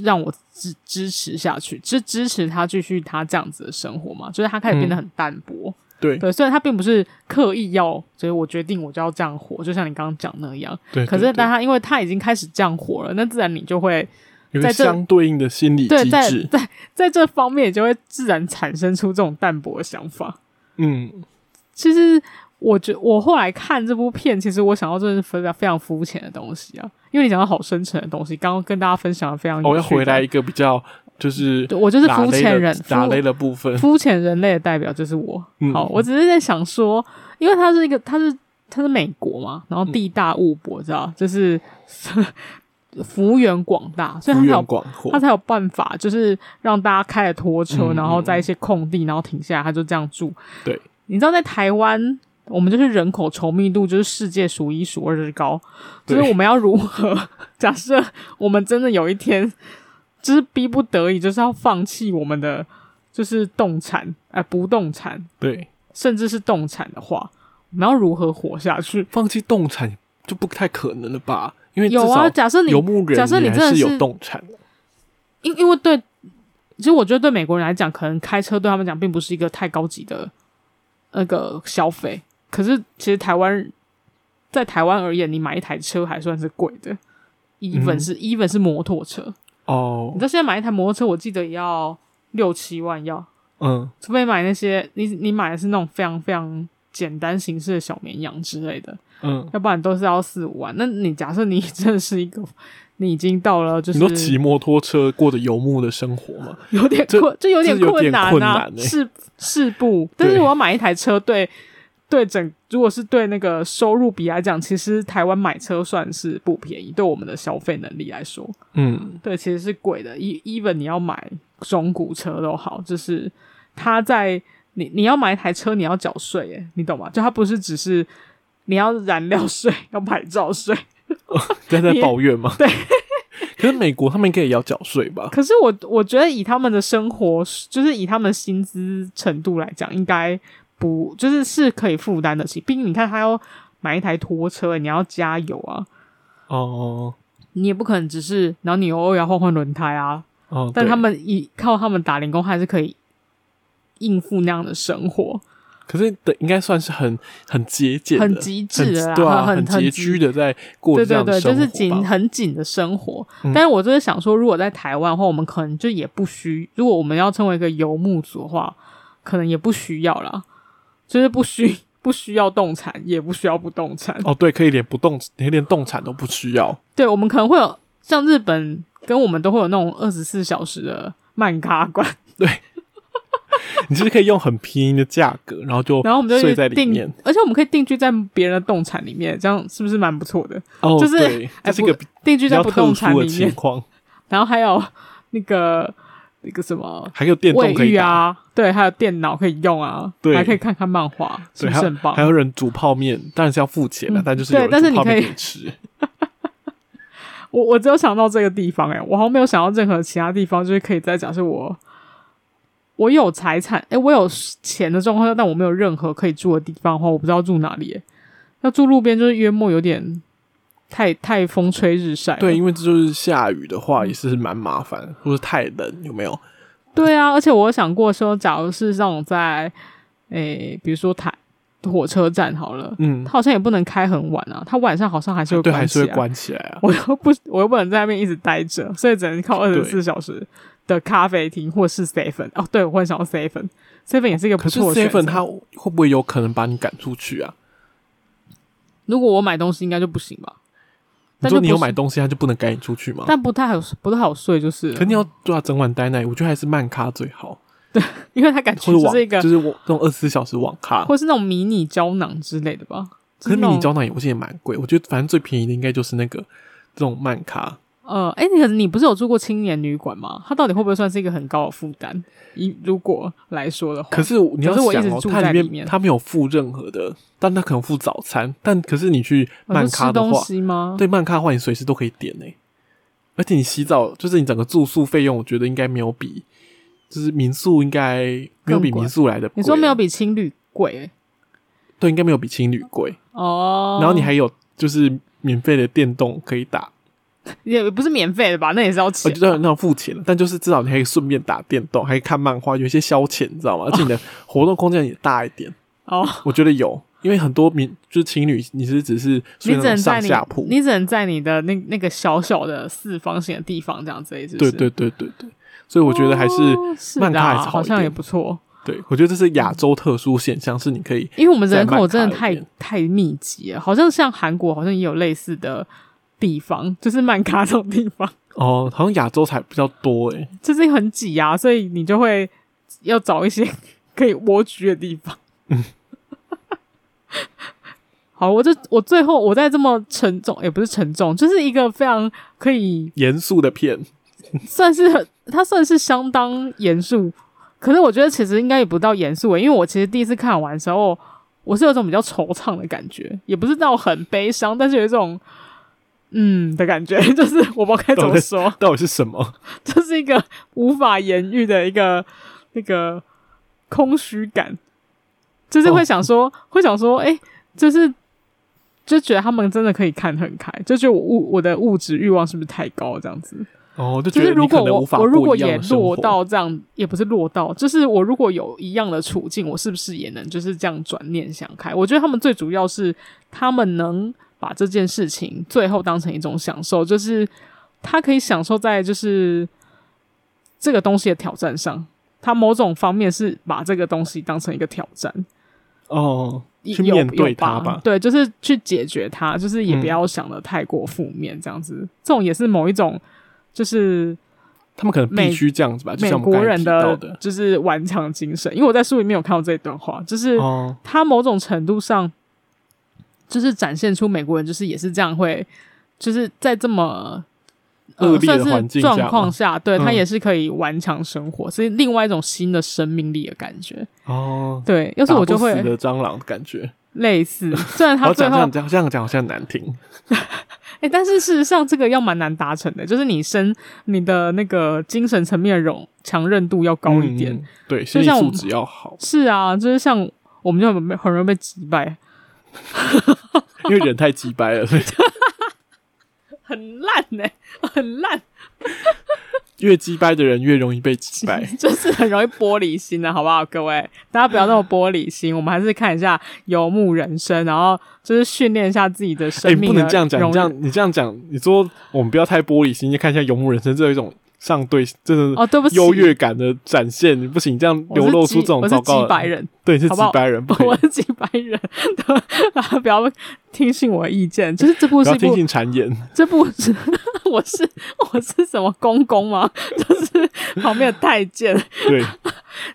让我支支持下去，支支持他继续他这样子的生活嘛。就是他开始变得很淡薄。嗯对对，虽然他并不是刻意要，所以我决定我就要这样活，就像你刚刚讲那样。对，对，对，可是但他因为他已经开始这样活了，那自然你就会有相对应的心理机制，在在在这方面，就会自然产生出这种淡薄的想法。嗯，其实我觉我后来看这部片，其实我想到真的是非常非常肤浅的东西啊，因为你讲到好深沉的东西，刚刚跟大家分享的非常有趣。我要回来一个比较。就是我就是肤浅人，打雷的部分，肤浅人类的代表就是我。嗯、好，我只是在想说，因为他是一个，他是他是美国嘛，然后地大物博，知道，就是 幅员广大，所以他才有他才有办法，就是让大家开着拖车，嗯、然后在一些空地，然后停下来，他就这样住。对，你知道在台湾，我们就是人口稠密度就是世界数一数二的高，就是我们要如何 假设我们真的有一天。就是逼不得已，就是要放弃我们的就是动产，哎、呃，不动产，对，甚至是动产的话，我们要如何活下去？放弃动产就不太可能了吧？因为有啊，假设你游牧人，假设你真的是有动产，因因为对，其实我觉得对美国人来讲，可能开车对他们讲并不是一个太高级的那个消费。可是其实台湾在台湾而言，你买一台车还算是贵的，even 是 even 是摩托车哦。你知道现在买一台摩托车，我记得也要六七万要，嗯，除非买那些你你买的是那种非常非常简单形式的小绵羊之类的。嗯，要不然都是要四五万。那你假设你真的是一个，你已经到了就是，你都骑摩托车过着游牧的生活嘛？有点困，就有点困难啊，是是不？但是我要买一台车，对对整，如果是对那个收入比来讲，其实台湾买车算是不便宜，对我们的消费能力来说，嗯，对，其实是贵的。even 你要买中古车都好，就是它在你你要买一台车，你要缴税，诶，你懂吗？就它不是只是。你要燃料税，要牌照税，在在抱怨吗？对。可是美国他们应该也要缴税吧？可是我我觉得以他们的生活，就是以他们薪资程度来讲，应该不就是是可以负担得起。毕竟你看，他要买一台拖车，你要加油啊。哦。你也不可能只是，然后你偶尔要换换轮胎啊。哦。但他们以靠他们打零工，还是可以应付那样的生活。可是，的应该算是很很节俭、很极致的啦，对啊，很拮据的在过这样的生活。对对对，就是紧很紧的生活。嗯、但是我就是想说，如果在台湾的话，我们可能就也不需，如果我们要成为一个游牧族的话，可能也不需要啦，就是不需不需要动产，也不需要不动产。哦，对，可以连不动，连连动产都不需要。对，我们可能会有像日本跟我们都会有那种二十四小时的漫咖馆。对。你就是可以用很便宜的价格，然后就然后我们就睡在里面，而且我们可以定居在别人的动产里面，这样是不是蛮不错的？哦，就是，这是一个定居在不动产里面。然后还有那个那个什么，还有电动可以啊，对，还有电脑可以用啊，对，还可以看看漫画，是不是很棒？还有人煮泡面，当然是要付钱的，但就是对，但是你可以吃。我我只有想到这个地方，哎，我好像没有想到任何其他地方，就是可以再假设我。我有财产，诶，我有钱的状况下，但我没有任何可以住的地方的话，我不知道住哪里。诶，要住路边就是约莫有点太太风吹日晒。对，因为这就是下雨的话也是蛮麻烦，或者太冷，有没有？对啊，而且我有想过说，假如是这种在诶，比如说台火车站好了，嗯，它好像也不能开很晚啊，它晚上好像还是会关起来，对，还是会关起来啊。我又不，我又不能在那边一直待着，所以只能靠二十四小时。的咖啡厅或是 seven 哦，对，我会想要 seven，seven 也是一个不错的选择。seven 它会不会有可能把你赶出去啊？如果我买东西，应该就不行吧？你说你有买东西，他就不能赶你出去吗？但不太好，不太好睡，就是肯定要对他，整晚待那里。我觉得还是慢咖最好。对，因为他感觉就是一个，就是我这种二十四小时网咖，或是那种迷你胶囊之类的吧。可是迷你胶囊也我记得蛮贵，我觉得反正最便宜的应该就是那个这种慢咖。呃，哎，你可是你不是有住过青年旅馆吗？它到底会不会算是一个很高的负担？以如果来说的话，可是你要想哦，它里面它没有付任何的，但它可能付早餐。但可是你去慢咖的话？对，慢咖的话你随时都可以点诶。而且你洗澡，就是你整个住宿费用，我觉得应该没有比，就是民宿应该没有比民宿来的。你说没有比青旅贵？诶，对，应该没有比青旅贵哦。然后你还有就是免费的电动可以打。也不是免费的吧？那也是要钱。我觉得那要付钱，但就是至少你可以顺便打电动，还可以看漫画，有一些消遣，你知道吗？而且你的活动空间也大一点。哦，我觉得有，因为很多民就是情侣，你是只是睡那种上下铺，你只能在你的那那个小小的四方形的地方这样子。对对对对对，所以我觉得还是漫咖还是好，好像也不错。对，我觉得这是亚洲特殊现象，是你可以，因为我们人口真的太太密集了，好像像韩国好像也有类似的。地方 就是曼卡这种地方哦，好像亚洲才比较多诶，就是很挤啊，所以你就会要找一些 可以蜗居的地方。嗯，好，我就我最后我在这么沉重，也不是沉重，就是一个非常可以严肃的片，算是很，它算是相当严肃，可是我觉得其实应该也不到严肃诶，因为我其实第一次看完的时候，我是有种比较惆怅的感觉，也不是到很悲伤，但是有一种。嗯的感觉，就是我不知道该怎么说，到底是什么？这是一个无法言喻的一个那个空虚感，就是会想说，哦、会想说，哎、欸，就是就觉得他们真的可以看很开，就觉得我物我的物质欲望是不是太高这样子？哦。就是如果我我如果也落到这样，也不是落到，就是我如果有一样的处境，我是不是也能就是这样转念想开？我觉得他们最主要是他们能把这件事情最后当成一种享受，就是他可以享受在就是这个东西的挑战上，他某种方面是把这个东西当成一个挑战。哦，去面对它吧，对，就是去解决它，就是也不要想的太过负面，这样子，嗯，这种也是某一种。就是他们可能必须这样子吧，美国人的就是顽强精神。因为我在书里面有看到这一段话，就是他某种程度上就是展现出美国人就是也是这样会，就是在这么恶劣的环境状况下，对他也是可以顽强生活，所以另外一种新的生命力的感觉。哦，对，要是我就会打不死的蟑螂的感觉，类似。虽然他最后这样这样讲好像难听。哎、欸，但是事实上，这个要蛮难达成的，就是你身你的那个精神层面的容强韧度要高一点，嗯、对，心理素质要好。是啊，就是像我们就很很容易被击败，因为人太击败了，所以 很烂呢、欸，很烂。越击败的人越容易被击败，就是很容易玻璃心的，好不好？各位，大家不要那么玻璃心，我们还是看一下《游牧人生》，然后就是训练一下自己的生命不能这样讲，你这样你这样讲，你说我们不要太玻璃心，你看一下《游牧人生》这有一种。上对，真的哦，对不起，优越感的展现，你不行，这样流露出这种糟糕的。我是几百人，对，是几百人，好不好，我是几百人，大家不要听信我的意见。就是这部是听信谗言，这部是 我是我是什么公公吗？就是旁边的太监。对。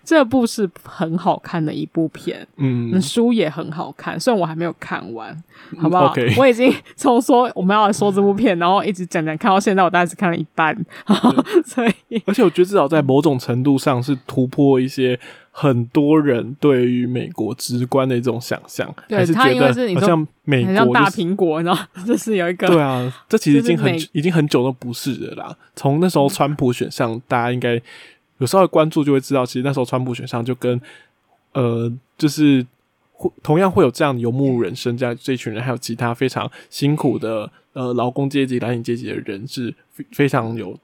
这部是很好看的一部片，嗯，书也很好看，虽然我还没有看完，好不好？Okay. 我已经从说我们要来说这部片，然后一直讲讲看到现在，我大概只看了一半，所以而且我觉得至少在某种程度上是突破一些很多人对于美国直观的一种想象，还是觉得好像美国、就是、像大苹果，然后就是有一个对啊，这其实已经很已经很久都不是了啦。从那时候川普选上，嗯、大家应该。有稍微关注就会知道，其实那时候川普选上就跟呃，就是会同样会有这样游牧人生这样这一群人，还有其他非常辛苦的呃劳工阶级、蓝领阶级的人是非非常有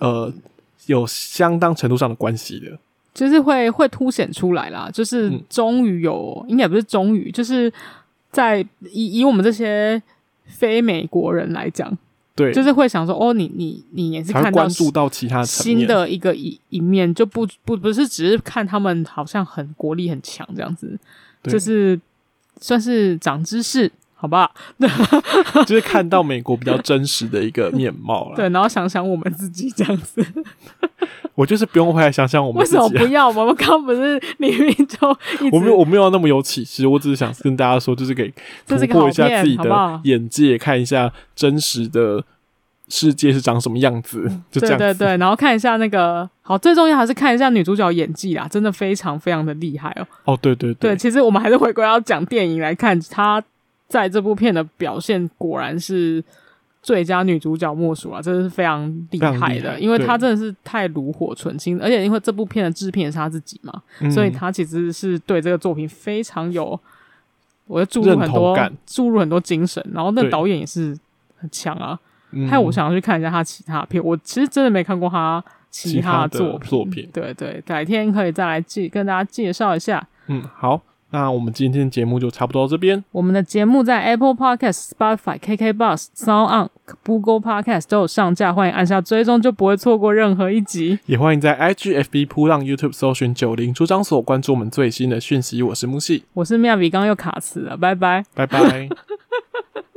呃有相当程度上的关系的，就是会会凸显出来啦。就是终于有，嗯、应该也不是终于，就是在以以我们这些非美国人来讲。对，就是会想说，哦，你你你也是看到关注到其他新的一个一一面，就不不不是只是看他们好像很国力很强这样子，就是算是长知识，好不好？就是看到美国比较真实的一个面貌了。对，然后想想我们自己这样子，我就是不用回来想想我们自己。为什么不要？我们刚不是明明就我没有我没有那么有启示，我只是想跟大家说，就是给突破一下自己的眼界，看一下真实的。世界是长什么样子？就这样子。对对对，然后看一下那个，好，最重要还是看一下女主角演技啦，真的非常非常的厉害哦。哦，对对对，对，其实我们还是回归要讲电影来看，她在这部片的表现果然是最佳女主角莫属啊，真的是非常厉害的，因为她真的是太炉火纯青，而且因为这部片的制片也是她自己嘛，嗯、所以她其实是对这个作品非常有，我要注入很多注入很多精神，然后那导演也是很强啊。还有，我想要去看一下他其他片。我其实真的没看过他其他作品。作品，对对，改天可以再来介跟大家介绍一下。嗯，好，那我们今天节目就差不多到这边。我们的节目在 Apple Podcast、Spotify、KK Bus、Sound On、Google Podcast 都有上架，欢迎按下追踪，就不会错过任何一集。也欢迎在 IG、FB、扑浪、YouTube 搜寻九零出张所，关注我们最新的讯息。我是木系，我是妙比，刚刚又卡词了，拜拜，拜拜。